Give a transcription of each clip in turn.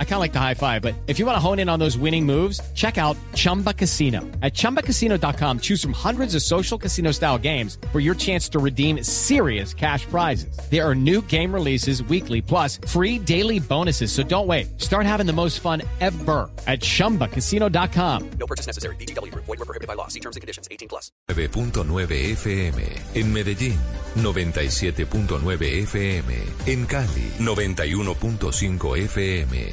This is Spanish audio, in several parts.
I kind of like the high five, but if you want to hone in on those winning moves, check out Chumba Casino. At ChumbaCasino.com, choose from hundreds of social casino style games for your chance to redeem serious cash prizes. There are new game releases weekly, plus free daily bonuses. So don't wait. Start having the most fun ever at ChumbaCasino.com. No purchase necessary. BGW. Void were prohibited by law. See terms and conditions. 18 plus. 9.9 FM. En Medellín, 97.9 FM. En Cali. 91.5 FM.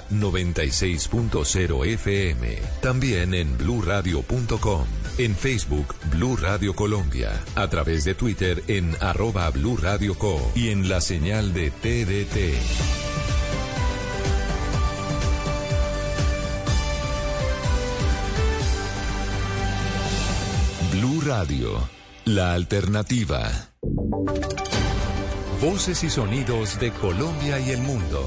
96.0 FM. También en bluradio.com. En Facebook Blue Radio Colombia. A través de Twitter en arroba Blue Radio Co. Y en la señal de TDT. Blue Radio. La alternativa. Voces y sonidos de Colombia y el mundo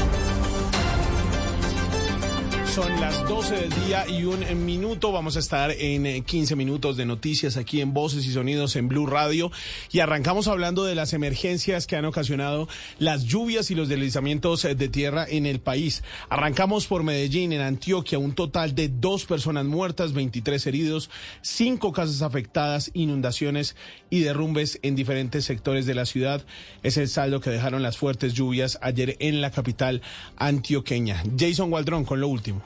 Son las 12 del día y un minuto. Vamos a estar en 15 minutos de noticias aquí en Voces y Sonidos en Blue Radio. Y arrancamos hablando de las emergencias que han ocasionado las lluvias y los deslizamientos de tierra en el país. Arrancamos por Medellín, en Antioquia, un total de dos personas muertas, 23 heridos, cinco casas afectadas, inundaciones y derrumbes en diferentes sectores de la ciudad. Es el saldo que dejaron las fuertes lluvias ayer en la capital antioqueña. Jason Waldron con lo último.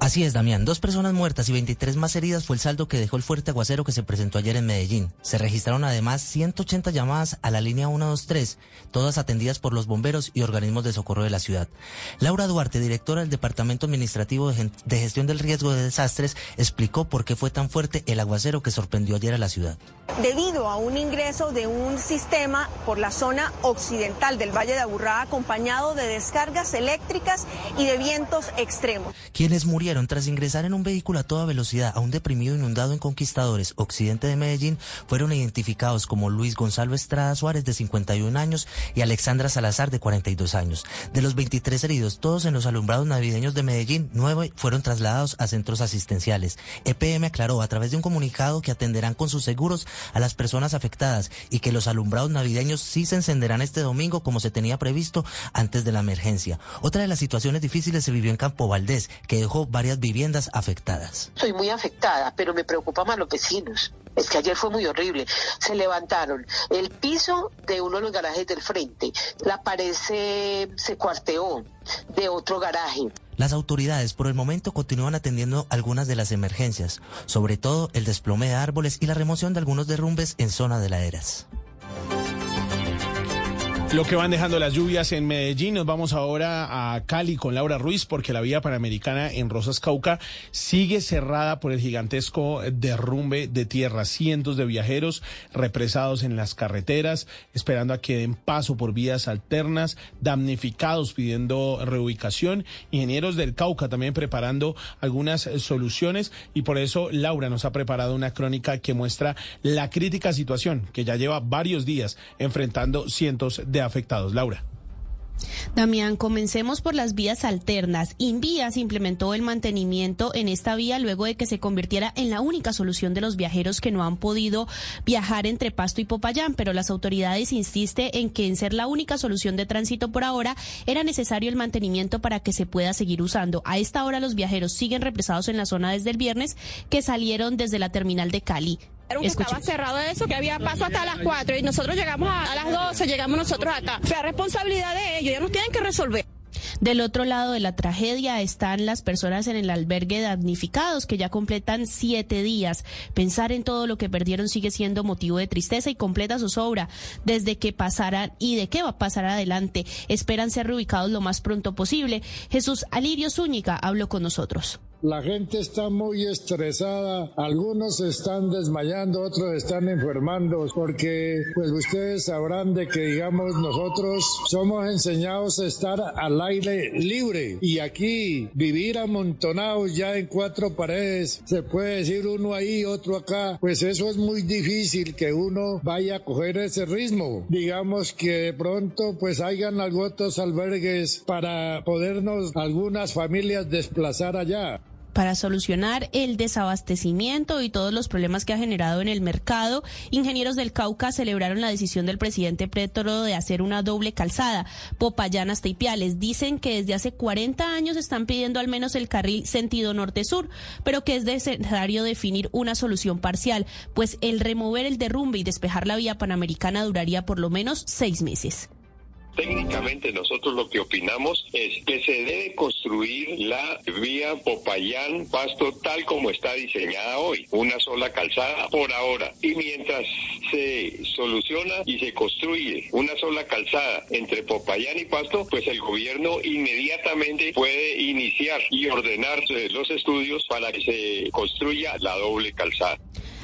Así es, Damián. Dos personas muertas y 23 más heridas fue el saldo que dejó el fuerte aguacero que se presentó ayer en Medellín. Se registraron además 180 llamadas a la línea 123, todas atendidas por los bomberos y organismos de socorro de la ciudad. Laura Duarte, directora del Departamento Administrativo de Gestión del Riesgo de Desastres, explicó por qué fue tan fuerte el aguacero que sorprendió ayer a la ciudad. Debido a un ingreso de un sistema por la zona occidental del Valle de Aburrá, acompañado de descargas eléctricas y de vientos extremos. Murieron tras ingresar en un vehículo a toda velocidad a un deprimido inundado en Conquistadores, occidente de Medellín, fueron identificados como Luis Gonzalo Estrada Suárez, de 51 años, y Alexandra Salazar, de 42 años. De los 23 heridos, todos en los alumbrados navideños de Medellín, nueve fueron trasladados a centros asistenciales. EPM aclaró a través de un comunicado que atenderán con sus seguros a las personas afectadas y que los alumbrados navideños sí se encenderán este domingo como se tenía previsto antes de la emergencia. Otra de las situaciones difíciles se vivió en Campo Valdés, que dejó varias viviendas afectadas. Soy muy afectada, pero me preocupa más los vecinos. Es que ayer fue muy horrible. Se levantaron el piso de uno de los garajes del frente, la pared se, se cuarteó de otro garaje. Las autoridades por el momento continúan atendiendo algunas de las emergencias, sobre todo el desplome de árboles y la remoción de algunos derrumbes en zona de laderas. Lo que van dejando las lluvias en Medellín, nos vamos ahora a Cali con Laura Ruiz porque la vía panamericana en Rosas Cauca sigue cerrada por el gigantesco derrumbe de tierra. Cientos de viajeros represados en las carreteras, esperando a que den paso por vías alternas, damnificados pidiendo reubicación, ingenieros del Cauca también preparando algunas soluciones y por eso Laura nos ha preparado una crónica que muestra la crítica situación que ya lleva varios días enfrentando cientos de afectados. Laura. Damián, comencemos por las vías alternas. Invías implementó el mantenimiento en esta vía luego de que se convirtiera en la única solución de los viajeros que no han podido viajar entre Pasto y Popayán, pero las autoridades insisten en que en ser la única solución de tránsito por ahora era necesario el mantenimiento para que se pueda seguir usando. A esta hora los viajeros siguen represados en la zona desde el viernes que salieron desde la terminal de Cali. Que estaba cerrado eso, que había paso hasta las 4 y nosotros llegamos a, a las 12, llegamos nosotros acá. Fue responsabilidad de ellos, ellos nos tienen que resolver. Del otro lado de la tragedia están las personas en el albergue damnificados que ya completan siete días. Pensar en todo lo que perdieron sigue siendo motivo de tristeza y completa su sobra desde que pasarán y de qué va a pasar adelante. Esperan ser reubicados lo más pronto posible. Jesús Alirio Zúñiga habló con nosotros. La gente está muy estresada, algunos están desmayando, otros están enfermando, porque pues ustedes sabrán de que digamos nosotros somos enseñados a estar al aire libre. Y aquí vivir amontonados ya en cuatro paredes, se puede decir uno ahí, otro acá, pues eso es muy difícil que uno vaya a coger ese ritmo. Digamos que de pronto pues hayan algunos albergues para podernos algunas familias desplazar allá para solucionar el desabastecimiento y todos los problemas que ha generado en el mercado, ingenieros del Cauca celebraron la decisión del presidente Petro de hacer una doble calzada, Popayán hasta. Dicen que desde hace 40 años están pidiendo al menos el carril sentido norte-sur, pero que es necesario definir una solución parcial, pues el remover el derrumbe y despejar la vía panamericana duraría por lo menos seis meses. Técnicamente nosotros lo que opinamos es que se debe construir la vía Popayán-Pasto tal como está diseñada hoy, una sola calzada por ahora. Y mientras se soluciona y se construye una sola calzada entre Popayán y Pasto, pues el gobierno inmediatamente puede iniciar y ordenar los estudios para que se construya la doble calzada.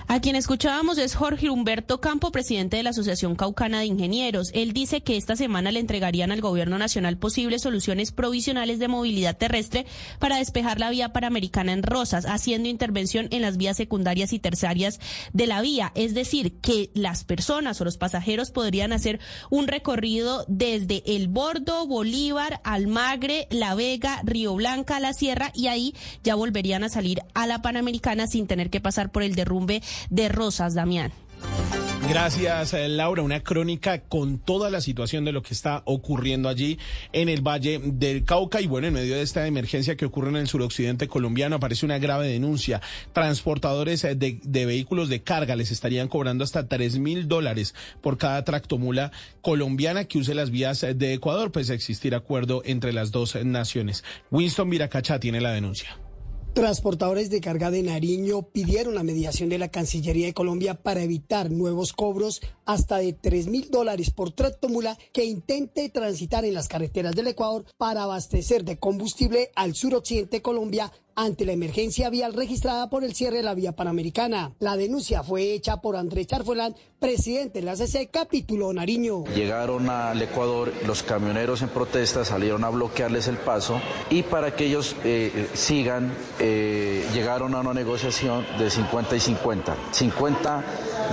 A quien escuchábamos es Jorge Humberto Campo, presidente de la Asociación Caucana de Ingenieros. Él dice que esta semana le entregarían al gobierno nacional posibles soluciones provisionales de movilidad terrestre para despejar la vía panamericana en Rosas, haciendo intervención en las vías secundarias y terciarias de la vía. Es decir, que las personas o los pasajeros podrían hacer un recorrido desde El Bordo, Bolívar, Almagre, La Vega, Río Blanca, La Sierra y ahí ya volverían a salir a la Panamericana sin tener que pasar por el derrumbe de Rosas, Damián. Gracias, eh, Laura. Una crónica con toda la situación de lo que está ocurriendo allí en el Valle del Cauca. Y bueno, en medio de esta emergencia que ocurre en el suroccidente colombiano, aparece una grave denuncia. Transportadores eh, de, vehículos de carga les estarían cobrando hasta tres mil dólares por cada tractomula colombiana que use las vías eh, de Ecuador, pues existir acuerdo entre las dos naciones. Winston Viracacha tiene la denuncia. Transportadores de carga de Nariño pidieron la mediación de la Cancillería de Colombia para evitar nuevos cobros hasta de 3 mil dólares por tractomula que intente transitar en las carreteras del Ecuador para abastecer de combustible al suroccidente de Colombia ante la emergencia vial registrada por el cierre de la vía panamericana. La denuncia fue hecha por Andrés Charfuelán, presidente de la CC Capítulo Nariño. Llegaron al Ecuador, los camioneros en protesta salieron a bloquearles el paso y para que ellos eh, eh, sigan, eh, llegaron a una negociación de 50 y 50. 50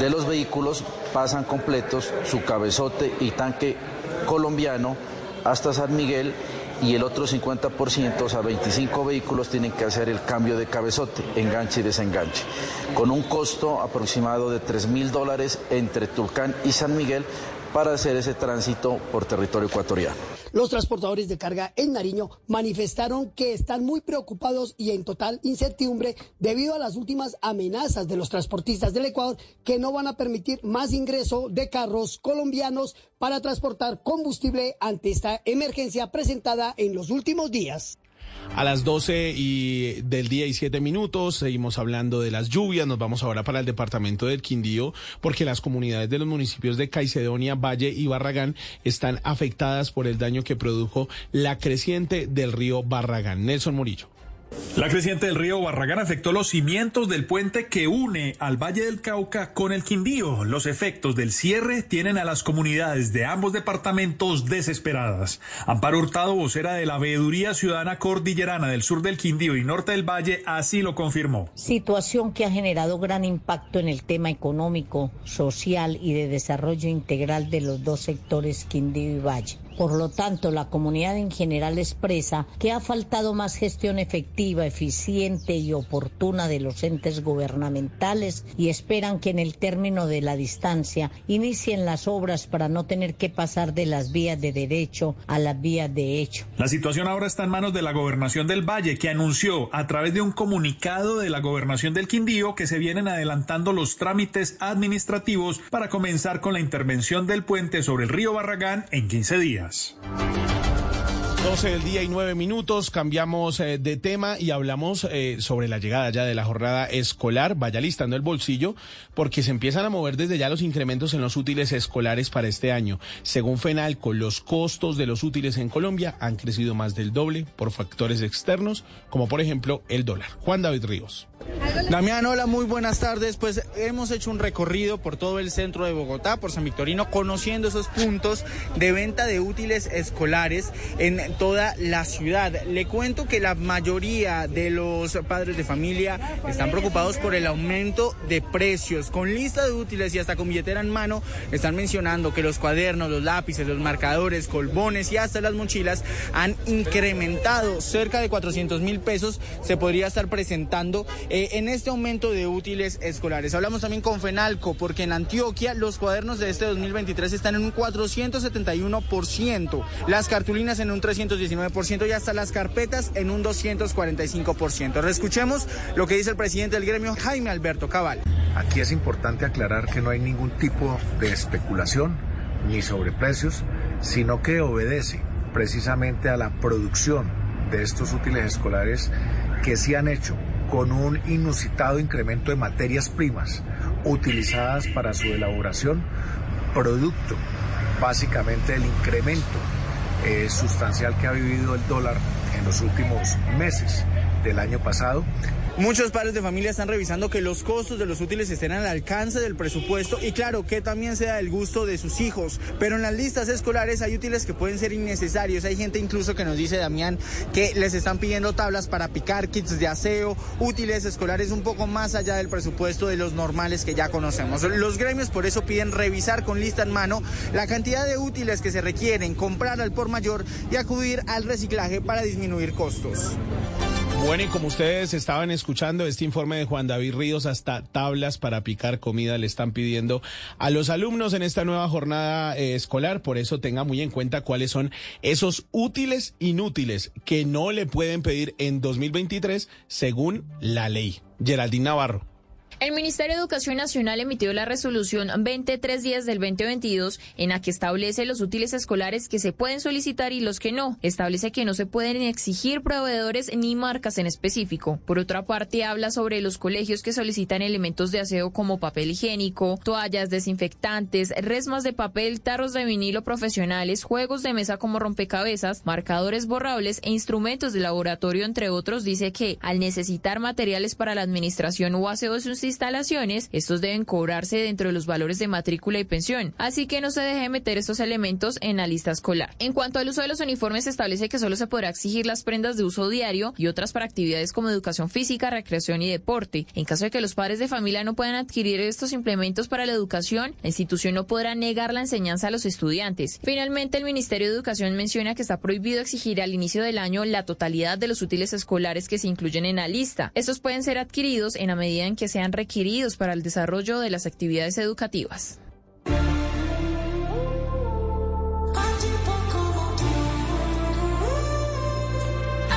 de los vehículos pasan completos su cabezote y tanque colombiano hasta San Miguel y el otro 50%, o sea, 25 vehículos tienen que hacer el cambio de cabezote, enganche y desenganche, con un costo aproximado de 3 mil dólares entre Tulcán y San Miguel para hacer ese tránsito por territorio ecuatoriano. Los transportadores de carga en Nariño manifestaron que están muy preocupados y en total incertidumbre debido a las últimas amenazas de los transportistas del Ecuador que no van a permitir más ingreso de carros colombianos para transportar combustible ante esta emergencia presentada en los últimos días. A las 12 y del día y 7 minutos seguimos hablando de las lluvias. Nos vamos ahora para el departamento del Quindío porque las comunidades de los municipios de Caicedonia, Valle y Barragán están afectadas por el daño que produjo la creciente del río Barragán. Nelson Murillo. La creciente del río Barragán afectó los cimientos del puente que une al Valle del Cauca con el Quindío. Los efectos del cierre tienen a las comunidades de ambos departamentos desesperadas. Amparo Hurtado, vocera de la Veeduría Ciudadana Cordillerana del sur del Quindío y norte del Valle, así lo confirmó. Situación que ha generado gran impacto en el tema económico, social y de desarrollo integral de los dos sectores Quindío y Valle. Por lo tanto, la comunidad en general expresa que ha faltado más gestión efectiva, eficiente y oportuna de los entes gubernamentales y esperan que en el término de la distancia inicien las obras para no tener que pasar de las vías de derecho a las vías de hecho. La situación ahora está en manos de la gobernación del Valle, que anunció a través de un comunicado de la gobernación del Quindío que se vienen adelantando los trámites administrativos para comenzar con la intervención del puente sobre el río Barragán en 15 días. us. 12 del día y 9 minutos, cambiamos eh, de tema y hablamos eh, sobre la llegada ya de la jornada escolar. Vaya listando el bolsillo porque se empiezan a mover desde ya los incrementos en los útiles escolares para este año. Según FENALCO, los costos de los útiles en Colombia han crecido más del doble por factores externos, como por ejemplo el dólar. Juan David Ríos. Damián, hola, muy buenas tardes. Pues hemos hecho un recorrido por todo el centro de Bogotá, por San Victorino, conociendo esos puntos de venta de útiles escolares en toda la ciudad. Le cuento que la mayoría de los padres de familia están preocupados por el aumento de precios. Con lista de útiles y hasta con billetera en mano, están mencionando que los cuadernos, los lápices, los marcadores, colbones y hasta las mochilas han incrementado cerca de 400 mil pesos. Se podría estar presentando eh, en este aumento de útiles escolares. Hablamos también con Fenalco, porque en Antioquia los cuadernos de este 2023 están en un 471%, las cartulinas en un 319% y hasta las carpetas en un 245%. Reescuchemos lo que dice el presidente del gremio, Jaime Alberto Cabal. Aquí es importante aclarar que no hay ningún tipo de especulación ni sobreprecios, sino que obedece precisamente a la producción de estos útiles escolares que se han hecho con un inusitado incremento de materias primas utilizadas para su elaboración, producto básicamente del incremento eh, sustancial que ha vivido el dólar en los últimos meses del año pasado Muchos padres de familia están revisando que los costos de los útiles estén al alcance del presupuesto y claro que también sea el gusto de sus hijos. Pero en las listas escolares hay útiles que pueden ser innecesarios. Hay gente incluso que nos dice, Damián, que les están pidiendo tablas para picar, kits de aseo, útiles escolares un poco más allá del presupuesto de los normales que ya conocemos. Los gremios por eso piden revisar con lista en mano la cantidad de útiles que se requieren, comprar al por mayor y acudir al reciclaje para disminuir costos. Bueno, y como ustedes estaban escuchando este informe de Juan David Ríos, hasta tablas para picar comida le están pidiendo a los alumnos en esta nueva jornada eh, escolar. Por eso tenga muy en cuenta cuáles son esos útiles inútiles que no le pueden pedir en 2023 según la ley. Geraldine Navarro. El Ministerio de Educación Nacional emitió la resolución 23 días del 2022 en la que establece los útiles escolares que se pueden solicitar y los que no. Establece que no se pueden exigir proveedores ni marcas en específico. Por otra parte, habla sobre los colegios que solicitan elementos de aseo como papel higiénico, toallas, desinfectantes, resmas de papel, tarros de vinilo profesionales, juegos de mesa como rompecabezas, marcadores borrables e instrumentos de laboratorio, entre otros. Dice que al necesitar materiales para la administración o aseo de sus instalaciones, estos deben cobrarse dentro de los valores de matrícula y pensión, así que no se deje meter estos elementos en la lista escolar. En cuanto al uso de los uniformes, se establece que solo se podrá exigir las prendas de uso diario y otras para actividades como educación física, recreación y deporte. En caso de que los padres de familia no puedan adquirir estos implementos para la educación, la institución no podrá negar la enseñanza a los estudiantes. Finalmente, el Ministerio de Educación menciona que está prohibido exigir al inicio del año la totalidad de los útiles escolares que se incluyen en la lista. Estos pueden ser adquiridos en la medida en que sean requeridos para el desarrollo de las actividades educativas.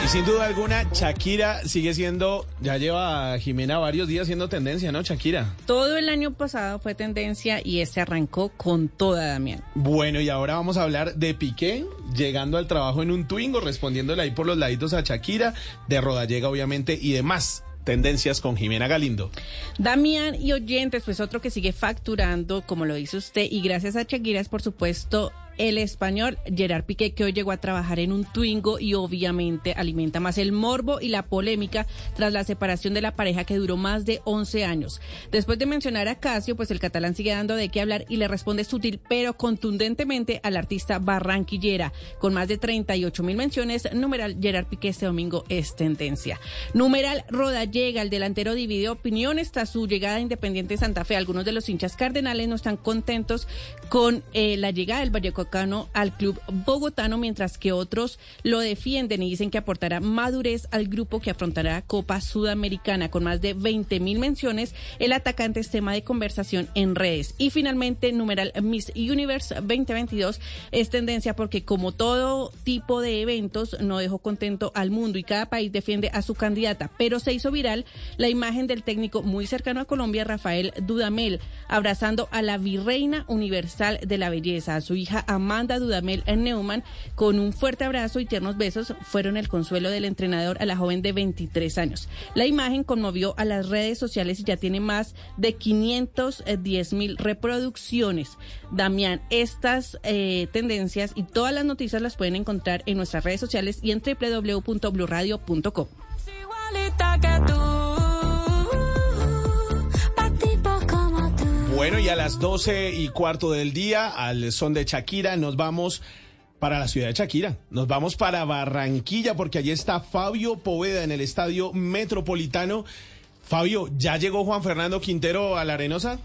Y sin duda alguna, Shakira sigue siendo, ya lleva Jimena varios días siendo tendencia, ¿no, Shakira? Todo el año pasado fue tendencia y este arrancó con toda, Damián. Bueno, y ahora vamos a hablar de Piqué, llegando al trabajo en un Twingo, respondiéndole ahí por los laditos a Shakira, de Rodallega obviamente, y demás tendencias con Jimena Galindo. Damián y oyentes, pues otro que sigue facturando, como lo dice usted, y gracias a Shakira por supuesto el español Gerard Piqué, que hoy llegó a trabajar en un Twingo y obviamente alimenta más el morbo y la polémica tras la separación de la pareja que duró más de 11 años. Después de mencionar a Casio, pues el catalán sigue dando de qué hablar y le responde sutil pero contundentemente al artista barranquillera. Con más de 38 mil menciones, numeral Gerard Piqué este domingo es tendencia. Numeral Roda llega, el delantero divide opiniones tras su llegada a Independiente Santa Fe. Algunos de los hinchas cardenales no están contentos con eh, la llegada del Vallejo al club bogotano, mientras que otros lo defienden y dicen que aportará madurez al grupo que afrontará Copa Sudamericana con más de 20 mil menciones. El atacante es tema de conversación en redes. Y finalmente, numeral Miss Universe 2022 es tendencia porque como todo tipo de eventos no dejó contento al mundo y cada país defiende a su candidata, pero se hizo viral la imagen del técnico muy cercano a Colombia, Rafael Dudamel, abrazando a la virreina universal de la belleza, a su hija Amanda Dudamel Neumann, con un fuerte abrazo y tiernos besos, fueron el consuelo del entrenador a la joven de 23 años. La imagen conmovió a las redes sociales y ya tiene más de 510 mil reproducciones. Damián, estas eh, tendencias y todas las noticias las pueden encontrar en nuestras redes sociales y en www.bluradio.com. Bueno, y a las 12 y cuarto del día, al son de Shakira, nos vamos para la ciudad de Shakira. Nos vamos para Barranquilla porque allí está Fabio Poveda en el estadio metropolitano. Fabio, ¿ya llegó Juan Fernando Quintero a la Arenosa?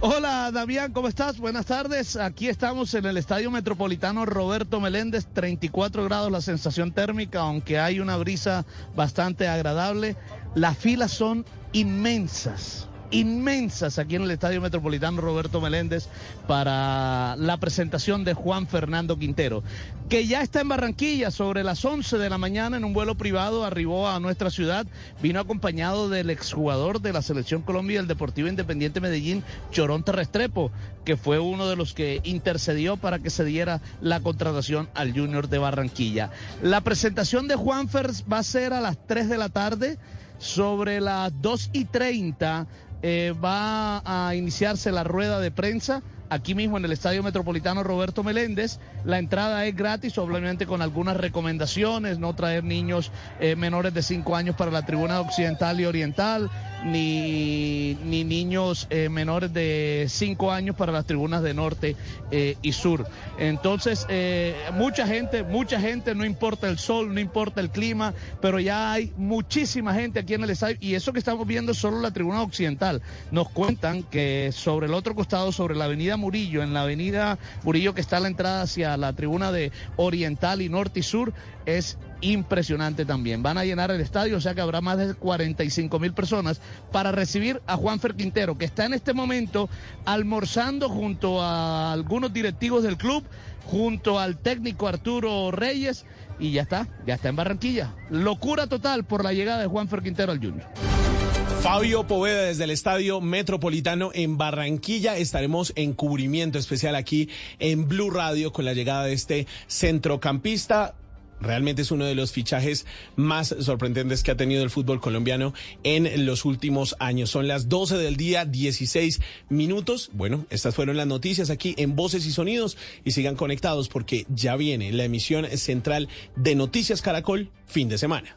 Hola Damián, ¿cómo estás? Buenas tardes. Aquí estamos en el Estadio Metropolitano Roberto Meléndez, 34 grados la sensación térmica, aunque hay una brisa bastante agradable. Las filas son inmensas inmensas aquí en el Estadio Metropolitano Roberto Meléndez para la presentación de Juan Fernando Quintero, que ya está en Barranquilla sobre las 11 de la mañana en un vuelo privado, arribó a nuestra ciudad, vino acompañado del exjugador de la Selección Colombia del Deportivo Independiente Medellín, Chorón Terrestrepo, que fue uno de los que intercedió para que se diera la contratación al Junior de Barranquilla. La presentación de Juan Fers va a ser a las 3 de la tarde sobre las 2 y 30 eh, va a iniciarse la rueda de prensa aquí mismo en el Estadio Metropolitano Roberto Meléndez. La entrada es gratis, obviamente con algunas recomendaciones, no traer niños eh, menores de 5 años para la tribuna occidental y oriental, ni, ni niños eh, menores de 5 años para las tribunas de norte eh, y sur. Entonces, mucha gente, mucha gente, no importa el sol, no importa el clima, pero ya hay muchísima gente aquí en el estadio y eso que estamos viendo es solo la tribuna occidental. Nos cuentan que sobre el otro costado, sobre la avenida Murillo, en la avenida Murillo que está a la entrada hacia la tribuna de Oriental y Norte y Sur, es impresionante también. Van a llenar el estadio, o sea que habrá más de 45 mil personas para recibir a Juanfer Quintero, que está en este momento almorzando junto a algunos directivos del club, junto al técnico Arturo Reyes, y ya está, ya está en Barranquilla. Locura total por la llegada de Juanfer Quintero al Junior. Fabio Poveda desde el Estadio Metropolitano en Barranquilla. Estaremos en cubrimiento especial aquí en Blue Radio con la llegada de este centrocampista. Realmente es uno de los fichajes más sorprendentes que ha tenido el fútbol colombiano en los últimos años. Son las 12 del día, 16 minutos. Bueno, estas fueron las noticias aquí en Voces y Sonidos y sigan conectados porque ya viene la emisión central de Noticias Caracol fin de semana.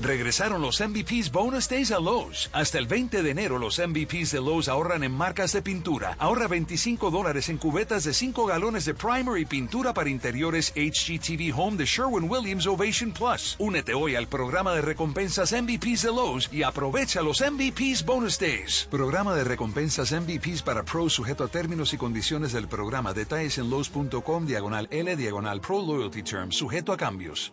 Regresaron los MVPs Bonus Days a Lowe's. Hasta el 20 de enero los MVPs de Lowe's ahorran en marcas de pintura. Ahorra 25 dólares en cubetas de 5 galones de primer y pintura para interiores HGTV Home de Sherwin Williams Ovation Plus. Únete hoy al programa de recompensas MVPs de Lowe's y aprovecha los MVPs Bonus Days. Programa de recompensas MVPs para pros sujeto a términos y condiciones del programa. Detalles en Lowe's.com diagonal L diagonal Pro Loyalty Term sujeto a cambios.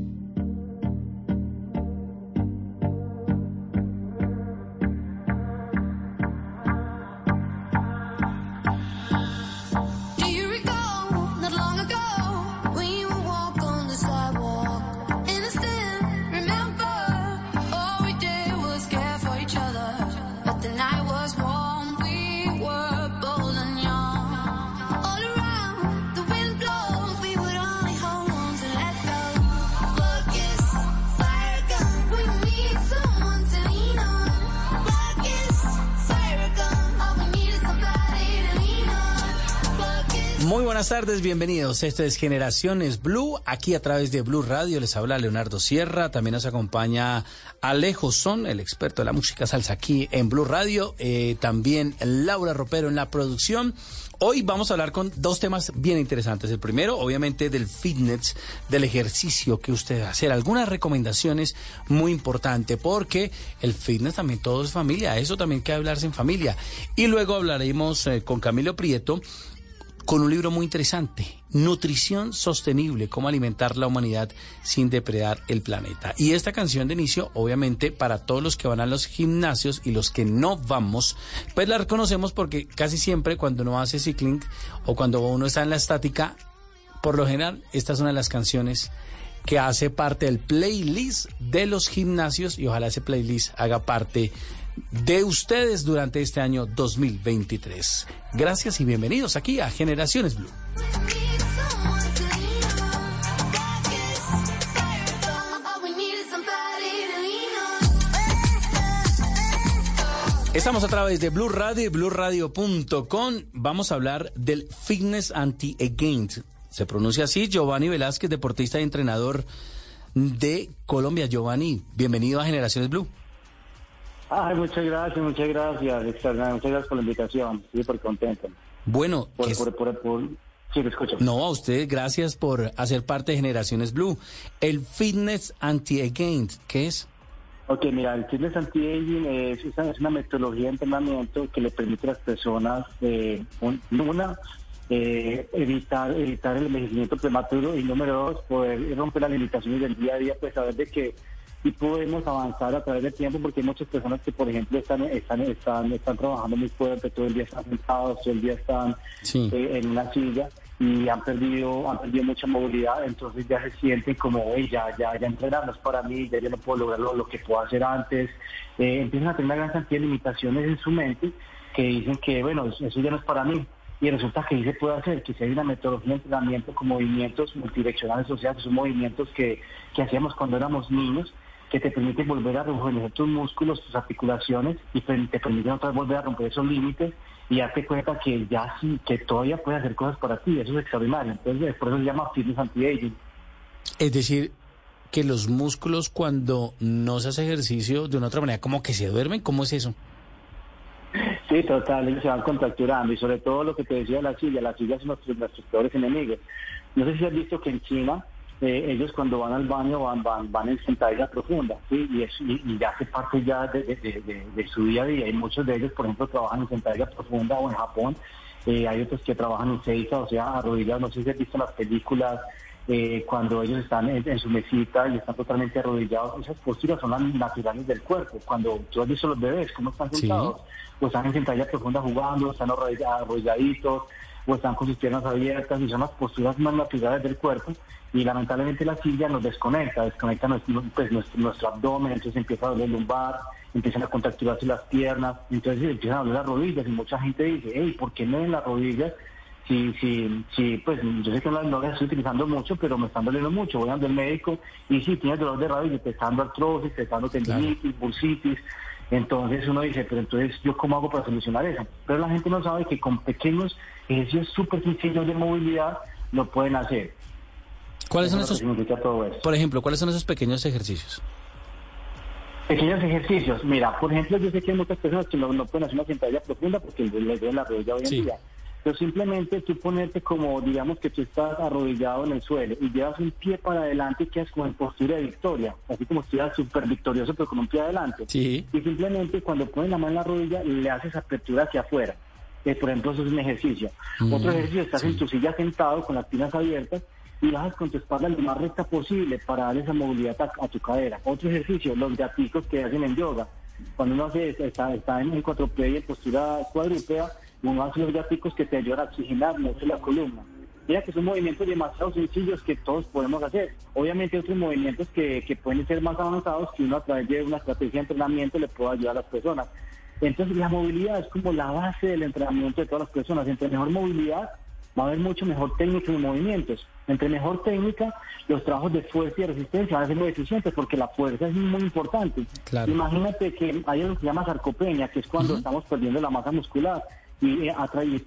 Bienvenidos. Esto es Generaciones Blue. Aquí a través de Blue Radio les habla Leonardo Sierra. También nos acompaña Alejo Son, el experto de la música salsa aquí en Blue Radio. Eh, también Laura Ropero en la producción. Hoy vamos a hablar con dos temas bien interesantes. El primero, obviamente, del fitness, del ejercicio que usted hacer. Algunas recomendaciones muy importantes, porque el fitness también todo es familia. Eso también hay que hablarse en familia. Y luego hablaremos eh, con Camilo Prieto con un libro muy interesante, Nutrición Sostenible, cómo alimentar la humanidad sin depredar el planeta. Y esta canción de inicio, obviamente, para todos los que van a los gimnasios y los que no vamos, pues la reconocemos porque casi siempre cuando uno hace cycling o cuando uno está en la estática, por lo general, esta es una de las canciones que hace parte del playlist de los gimnasios y ojalá ese playlist haga parte ustedes durante este año 2023. Gracias y bienvenidos aquí a Generaciones Blue. Estamos a través de Blue Radio y BlueRadio.com. Vamos a hablar del Fitness Anti-Again. Se pronuncia así, Giovanni Velázquez, deportista y entrenador de Colombia. Giovanni, bienvenido a Generaciones Blue. Ay, muchas gracias, muchas gracias, Muchas gracias por la invitación. Estoy súper contento. Bueno, por, por, por, sí, escucho. No, a usted gracias por hacer parte de Generaciones Blue. El Fitness Anti-Aging, ¿qué es? Ok, mira, el Fitness Anti-Aging es, es, una metodología de entrenamiento que le permite a las personas, eh, una, eh, evitar, evitar el envejecimiento prematuro y número dos, poder romper las limitaciones del día a día, pues saber de que y podemos avanzar a través del tiempo porque hay muchas personas que por ejemplo están están están, están trabajando muy fuerte todo el día están sentados todo el día están eh, en una silla y han perdido han perdido mucha movilidad entonces ya se sienten como ya ya ya entrenar no es para mí ya yo no puedo lograr lo, que puedo hacer antes eh, empiezan a tener una gran cantidad de limitaciones en su mente que dicen que bueno eso ya no es para mí y resulta que sí se puede hacer, que si hay una metodología de entrenamiento con movimientos multidireccionales, o sea, que son movimientos que, que hacíamos cuando éramos niños, que te permite volver a rejuvenecer tus músculos, tus articulaciones y te permite otra vez volver a romper esos límites y darte cuenta que ya sí, que todavía puedes hacer cosas para ti, eso es extraordinario. Entonces, por eso se llama fitness anti-aging. Es decir, que los músculos cuando no se hace ejercicio de una otra manera como que se duermen, ¿cómo es eso? Sí, total, se van contracturando y sobre todo lo que te decía de la silla, las sillas son nuestros, nuestros peores enemigos. No sé si has visto que en China eh, ellos cuando van al baño van van, van en sentadilla profunda, ¿sí? y, es, y, ya hace parte ya de, su día a día. Y muchos de ellos, por ejemplo, trabajan en sentadilla profunda o en Japón. Eh, hay otros que trabajan en seiza, o sea, arrodillados. No sé si has visto las películas eh, cuando ellos están en, su mesita y están totalmente arrodillados. Esas posturas son las naturales del cuerpo. Cuando tú has visto los bebés, cómo están sentados, pues están en sentadilla profunda jugando, están arrodilladitos o están con sus piernas abiertas y son las posturas más naturales del cuerpo y lamentablemente la silla nos desconecta, desconecta nuestro, pues, nuestro, abdomen, entonces empieza a doler el lumbar, empiezan a contracturarse las piernas, entonces empiezan a doler las rodillas y mucha gente dice, hey, ¿por qué no en las rodillas? Si, si, si, pues yo sé que no, las estoy utilizando mucho, pero me están doliendo mucho, voy al médico y si tienes dolor de rodilla, te está dando artrosis, te está dando tendinitis, bursitis, entonces uno dice, pero entonces yo cómo hago para solucionar eso. Pero la gente no sabe que con pequeños ejercicios súper sencillos de movilidad lo pueden hacer. ¿Cuáles son esos? Por ejemplo, ¿cuáles son esos pequeños ejercicios? Pequeños ejercicios. Mira, por ejemplo, yo sé que hay muchas personas que no, pueden hacer una sentadilla profunda porque les duele la rodilla hoy en día. Pero simplemente tú ponerte como, digamos que tú estás arrodillado en el suelo y llevas un pie para adelante y quedas como en postura de victoria, así como si súper victorioso pero con un pie adelante. Sí. Y simplemente cuando pones la mano en la rodilla le haces apertura hacia afuera. Eh, por ejemplo, eso es un ejercicio. Mm, Otro ejercicio, estás en tu silla sentado con las piernas abiertas y bajas con tu espalda lo más recta posible para dar esa movilidad a, tu cadera. Otro ejercicio, los gaticos que hacen en yoga. Cuando uno hace, está, está en, cuatro p y en postura cuadrúpeda, uno hace los gaticos que te ayudan a oxigenar mucho la columna. Mira que son movimientos demasiado sencillos que todos podemos hacer. Obviamente otros movimientos que, que pueden ser más avanzados que uno a través de una estrategia de entrenamiento le puede ayudar a las personas. Entonces la movilidad es como la base del entrenamiento de todas las personas. Entre mejor movilidad va a haber mucho mejor técnica en movimientos. Entre mejor técnica, los trabajos de fuerza y resistencia van a ser muy eficientes porque la fuerza es muy importante. Imagínate que hay algo que se llama sarcopenia, que es cuando estamos perdiendo la masa muscular. y, eh,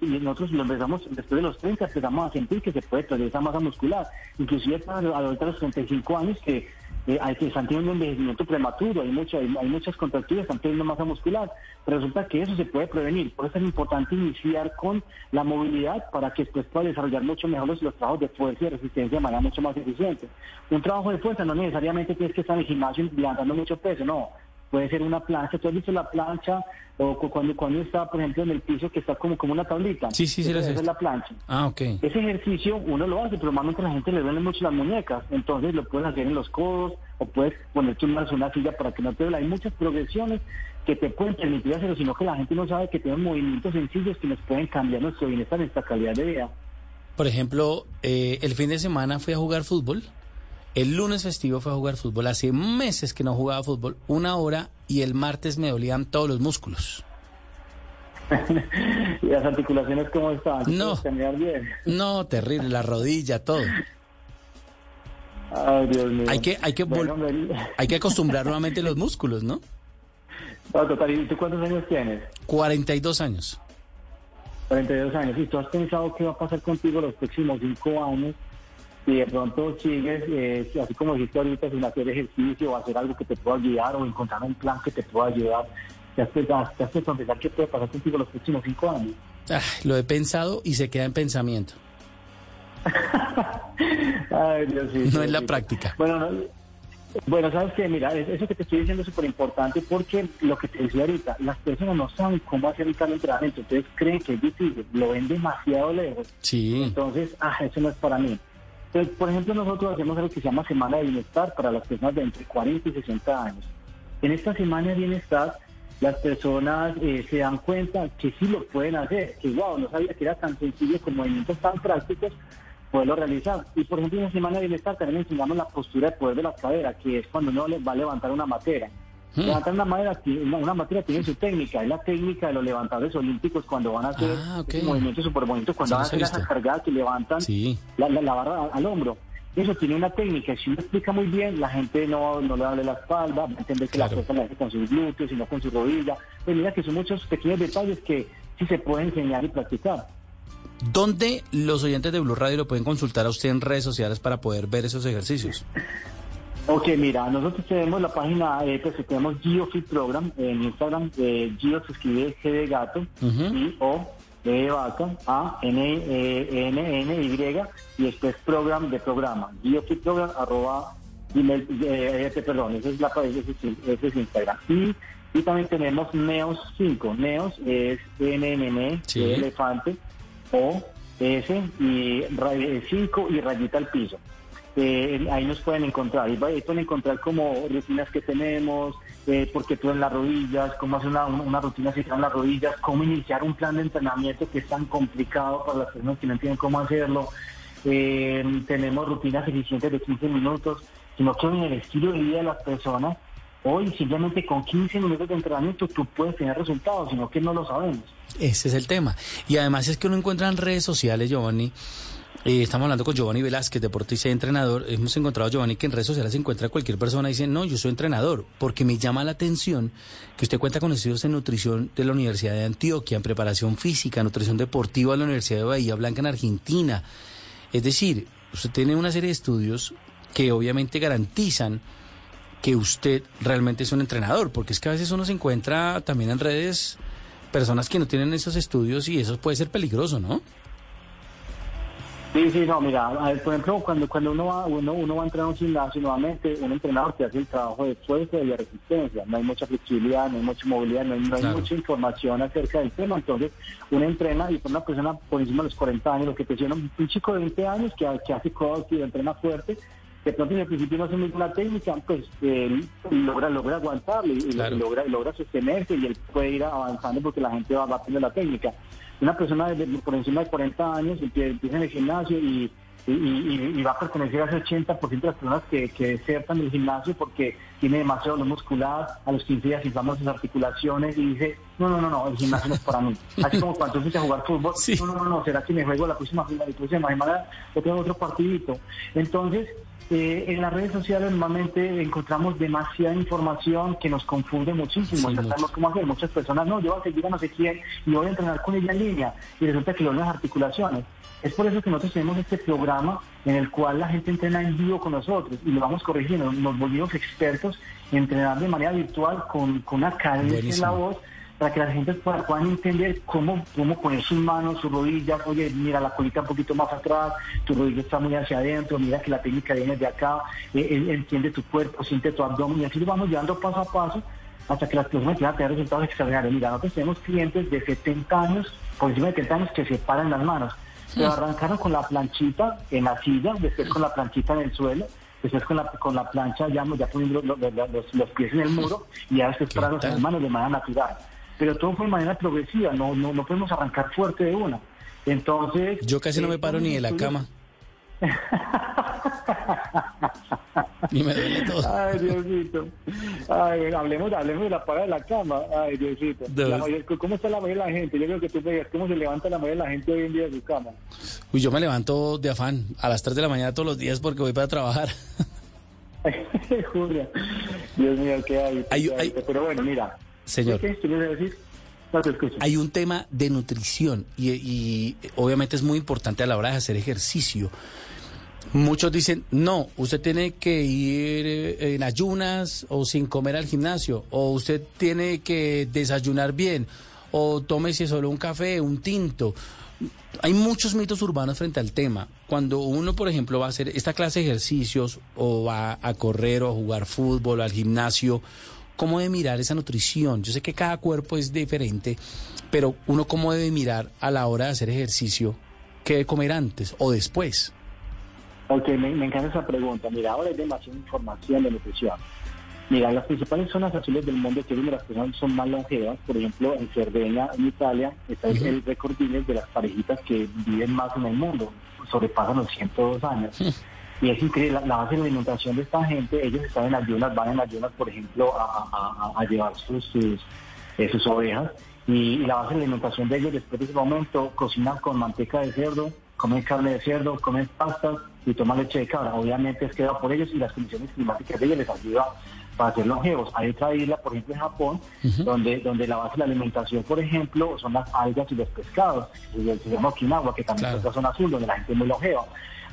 y, nosotros lo empezamos, después de los 30 empezamos a sentir que se puede perder esa masa muscular, inclusive para los de los 35 años que eh, hay que están teniendo un envejecimiento prematuro, hay, mucha, hay, muchas contracturas, están teniendo masa muscular, resulta que eso se puede prevenir, por eso es importante iniciar con la movilidad para que después pueda desarrollar mucho mejor los, los trabajos de fuerza y resistencia de manera mucho más eficiente. Un trabajo de fuerza no necesariamente tienes que estar en el gimnasio levantando mucho peso, no, puede ser una plancha. ¿Tú has visto la plancha o cuando, cuando está, por ejemplo, en el piso que está como, como una tablita? Sí, sí, sí. Esa es la plancha. Ah, ok. Ese ejercicio uno lo hace, pero normalmente a la gente le duelen mucho las muñecas. Entonces lo puedes hacer en los codos o puedes ponerte una, una silla para que no te duele. Hay muchas progresiones que te pueden permitir hacerlo, sino que la gente no sabe que tienen movimientos sencillos que nos pueden cambiar nuestro bienestar, nuestra calidad de vida. Por ejemplo, eh, el fin de semana fui a jugar fútbol. El lunes festivo fue a jugar fútbol. Hace meses que no jugaba fútbol, una hora, y el martes me dolían todos los músculos. ¿Y las articulaciones cómo estaban? No, bien? no, terrible, la rodilla, todo. Ay, Dios mío. Hay que, hay que, hay que acostumbrar nuevamente los músculos, ¿no? total, ¿y tú cuántos años tienes? 42 años. 42 años. ¿Y tú has pensado qué va a pasar contigo los próximos 5 años y de pronto sigues, eh, así como dijiste ahorita, sin hacer ejercicio o hacer algo que te pueda ayudar o encontrar un plan que te pueda ayudar, te has pensado qué puede pasar contigo los próximos cinco años. Ah, lo he pensado y se queda en pensamiento. Ay, Dios mío. No es la práctica. Bueno, bueno, sabes que, mira, eso que te estoy diciendo es súper importante porque lo que te decía ahorita, las personas no saben cómo hacer el entrenamiento, entonces creen que es difícil, lo ven demasiado lejos. Sí. Entonces, ah, eso no es para mí por ejemplo, nosotros hacemos algo que se llama Semana de Bienestar para las personas de entre 40 y 60 años. En esta Semana de Bienestar, las personas eh, se dan cuenta que sí lo pueden hacer, que wow, no sabía que era tan sencillo con movimientos tan prácticos poderlo realizar. Y por ejemplo, en la Semana de Bienestar también enseñamos la postura de poder de la cadera, que es cuando uno va a levantar una matera. Levantar una, madera, una, materia tiene su técnica, es la técnica de los levantadores olímpicos cuando van a hacer ah, movimientos super bonitos, cuando van a hacer esas cargadas que levantan la, barra al hombro. Eso tiene una técnica, si uno explica muy bien, la gente no, no le da la espalda, va a entender que la fuerza la hace con sus glúteos y no con su rodilla. Pues mira que son muchos pequeños detalles que sí se pueden enseñar y practicar. ¿Dónde los oyentes de Blue Radio lo pueden consultar a usted en redes sociales para poder ver esos ejercicios? Ok, mira, nosotros tenemos la página, eh, pues tenemos GeoFit Program en Instagram. Eh, Geo se escribe G de gato, y O, E de vaca, A, N, e, N, N, Y, y después program de programa. GeoFit Program, arroba, email, eh, eh perdón, ese es, la, ese es, Instagram. Y, y también tenemos Neos 5. Neos es N, N, N, elefante, O, S, y 5 y rayita al piso. Eh, ahí nos pueden encontrar. Ahí pueden encontrar como rutinas que tenemos, eh, porque tú en las rodillas, cómo hacer una, rutina si en las rodillas, cómo iniciar un plan de entrenamiento que es tan complicado para las personas que no entienden cómo hacerlo. Eh, tenemos rutinas eficientes de 15 minutos, sino que en el estilo de vida de las personas, hoy simplemente con 15 minutos de entrenamiento tú puedes tener resultados, sino que no lo sabemos. Ese es el tema. Y además es que uno encuentra en redes sociales, Giovanni, eh, estamos hablando con Giovanni Velázquez, deportista y entrenador. Hemos encontrado a Giovanni que en redes sociales se encuentra cualquier persona y dice, no, yo soy entrenador, porque me llama la atención que usted cuenta con estudios en nutrición de la Universidad de Antioquia, en preparación física, nutrición deportiva de la Universidad de Bahía Blanca en Argentina. Es decir, usted tiene una serie de estudios que obviamente garantizan que usted realmente es un entrenador, porque es que a veces uno se encuentra también en redes personas que no tienen esos estudios y eso puede ser peligroso, ¿no? Sí, sí, no, mira, por ejemplo, cuando, cuando uno, va, uno, uno va a entrenar a un gimnasio, nuevamente, un entrenador que hace el trabajo de fuerza y de resistencia, no hay mucha flexibilidad, no hay mucha movilidad, no hay, mucha información acerca del tema, entonces uno entrena y por una persona por encima de los 40 años, lo que te decía, un chico de 20 años que, que hace crossfit, entrena fuerte, de pronto en el principio no hace ninguna técnica, pues logra, logra aguantarle y, logra, logra sostenerse y él puede ir avanzando porque la gente va, va la técnica una persona de, por encima de 40 años empieza en el gimnasio y, va a pertenecer a ese 80% de las personas que, que desertan del gimnasio porque tiene demasiado dolor muscular, a los 15 días inflamos sus articulaciones y dice, no, no, no, no, el gimnasio no es para mí. Así como cuando fuiste a jugar fútbol, no, no, no, será que me juego la próxima, la próxima semana o tengo otro partidito. Entonces, eh, en las redes sociales normalmente encontramos demasiada información que nos confunde muchísimo. sabemos cómo hacer. Muchas personas, no, yo voy a seguir a no sé quién y voy a entrenar con ella en línea. Y resulta que lo las articulaciones. Es por eso que nosotros tenemos este programa en el cual la gente entrena en vivo con nosotros y lo vamos corrigiendo. Nos volvimos expertos en entrenar de manera virtual con, con una cadencia en la voz para que la gente pueda, puedan entender cómo, cómo poner sus manos, sus rodillas, oye, mira la colita un poquito más atrás, tu rodilla está muy hacia adentro, mira que la técnica viene de acá, eh, eh, entiende tu cuerpo, siente tu abdomen, y así lo vamos llevando paso a paso hasta que las personas puedan tener resultados extraordinarios. Mira, nosotros tenemos clientes de 70 años, por encima de 70 años, que se paran las manos. Pero arrancaron con la planchita en la silla, después con la planchita en el suelo, después con la, con la plancha ya, ya poniendo los, los, pies en el muro y ahora se pararon las manos de manera natural pero todo fue de manera progresiva, no, no, no podemos arrancar fuerte de una. Entonces... Yo casi no me paro ni de la cama. Ni me duele todo. Ay, Diosito. Ay, hablemos, hablemos de la parada de la cama. Ay, Diosito. ¿Cómo está la mayoría de la gente? Yo creo que tú veas cómo se levanta la mayoría de la gente hoy en día de su cama. Uy, yo me levanto de afán a las 3 de la mañana todos los días porque voy para trabajar. Julia. Dios mío, qué hay. Pero bueno, mira, Señor. Hay un tema de nutrición y, obviamente es muy importante a la hora de hacer ejercicio. Muchos dicen, no, usted tiene que ir eh, en ayunas o sin comer al gimnasio, o usted tiene que desayunar bien, o tómese solo un café, un tinto. Hay muchos mitos urbanos frente al tema. Cuando uno, por ejemplo, va a hacer esta clase de ejercicios, o va a correr, o a jugar fútbol, al gimnasio, ¿Cómo debe mirar esa nutrición? Yo sé que cada cuerpo es diferente, pero uno cómo debe mirar a la hora de hacer ejercicio, qué debe comer antes o después. Ok, me, encanta esa pregunta. Mira, ahora hay demasiada información de nutrición. Mira, las principales zonas azules del mundo que las personas son más longevas, por ejemplo, en Cerdeña, en Italia, está el récord de las parejitas que viven más en el mundo, sobrepasan los 102 años. Y es increíble, la, base de alimentación de esta gente, ellos están en ayunas, van en ayunas, por ejemplo, a, llevar sus, eh, sus, ovejas. Y, la base de alimentación de ellos, después de ese momento, cocinan con manteca de cerdo, comen carne de cerdo, comen pastas y toman leche de cabra. Obviamente es queda por ellos y las condiciones climáticas de ellos les ayuda para ser longevos. Hay otra isla, por ejemplo, en Japón, donde, donde la base de la alimentación, por ejemplo, son las algas y los pescados. Se llama Okinawa, que también es otra zona azul, donde la gente es muy longeva.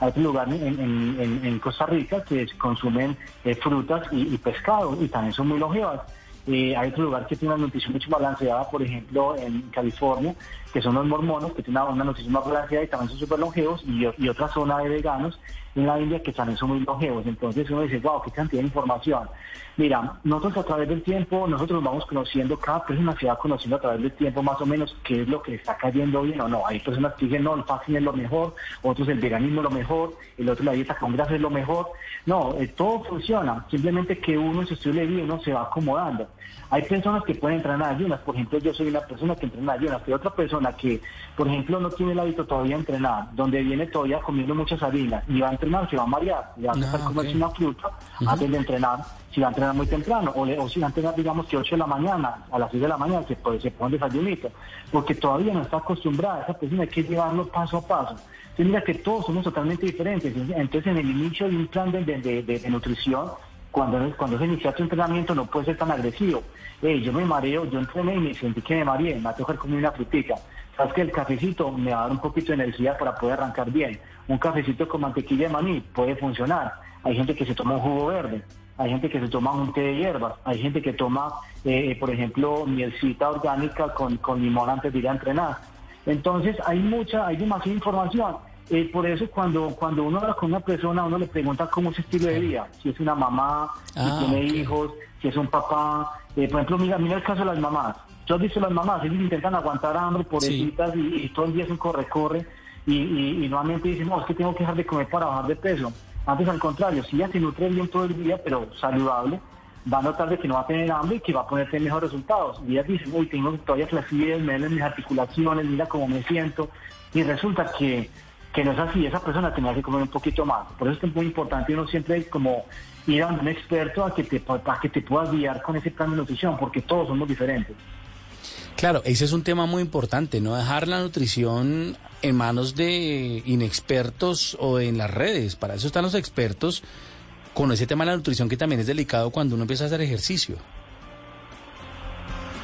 Hay otro lugar en, Costa Rica que consumen eh, frutas y, pescado y también son muy longevas. Eh, hay otro lugar que tiene una nutrición mucho más balanceada, por ejemplo, en California, que son los mormonos, que tienen una, nutrición más balanceada y también son súper longevos, y, y, otra zona de veganos en la India que también son muy longevos. Entonces uno dice, wow, qué cantidad de información. Mira, nosotros a través del tiempo, nosotros vamos conociendo, cada persona se va conociendo a través del tiempo más o menos qué es lo que está cayendo bien o no. Hay personas que dicen, no, el fasting es lo mejor, otros el veganismo es lo mejor, el otro la dieta con grasa es lo mejor. No, eh, todo funciona, simplemente que uno en su estilo uno se va acomodando. Hay personas que pueden entrenar ayunas, por ejemplo, yo soy una persona que entrena ayunas, hay otra persona que, por ejemplo, no tiene el hábito todavía de entrenar, donde viene todavía comiendo muchas harinas y va entrenar, se va a marear, le va a empezar a comerse una fruta antes de entrenar si va a entrenar muy temprano o, si va a entrenar, digamos que 8 de la mañana, a las 6 de la mañana, se, puede, se pone desayunito, porque todavía no está acostumbrada, esa persona hay que llevarlo paso a paso. Entonces mira que todos somos totalmente diferentes, entonces en el inicio de un plan de, nutrición, cuando, cuando se inicia tu entrenamiento no puede ser tan agresivo. yo me mareo, yo entrené y me sentí que me mareé, me va a comer una frutica. Sabes que el cafecito me va a dar un poquito de energía para poder arrancar bien. Un cafecito con mantequilla de maní puede funcionar. Hay gente que se toma un jugo verde hay gente que se toma un té de hierbas, hay gente que toma, eh, eh, por ejemplo, mielcita orgánica con, limón antes de ir a entrenar. Entonces hay mucha, hay demasiada información. Eh, por eso cuando, cuando uno habla con una persona, uno le pregunta cómo es su estilo de vida, si es una mamá, si ah, tiene hijos, si es un papá. por ejemplo, mira, mira el caso de las mamás. Yo has visto las mamás, ellos intentan aguantar hambre, por sí. y, y, todo el día es un corre-corre, y, y, y, nuevamente dicen, no, es que tengo que dejar de comer para bajar de peso. Antes, al contrario, si ella se nutre bien todo el día, pero saludable, va a notar de que no va a tener hambre y que va a poner mejores resultados. Y ella dice, uy, tengo todavía flacidez, me duelen mis articulaciones, mira cómo me siento. Y resulta que, que no es así, esa persona tenía que comer un poquito más. Por eso es muy importante uno siempre como ir a un experto a que te, a que te pueda guiar con ese plan de nutrición, porque todos somos diferentes. Claro, ese es un tema muy importante, no dejar la nutrición en manos de inexpertos o en las redes. Para eso están los expertos con ese tema de la nutrición que también es delicado cuando uno empieza a hacer ejercicio.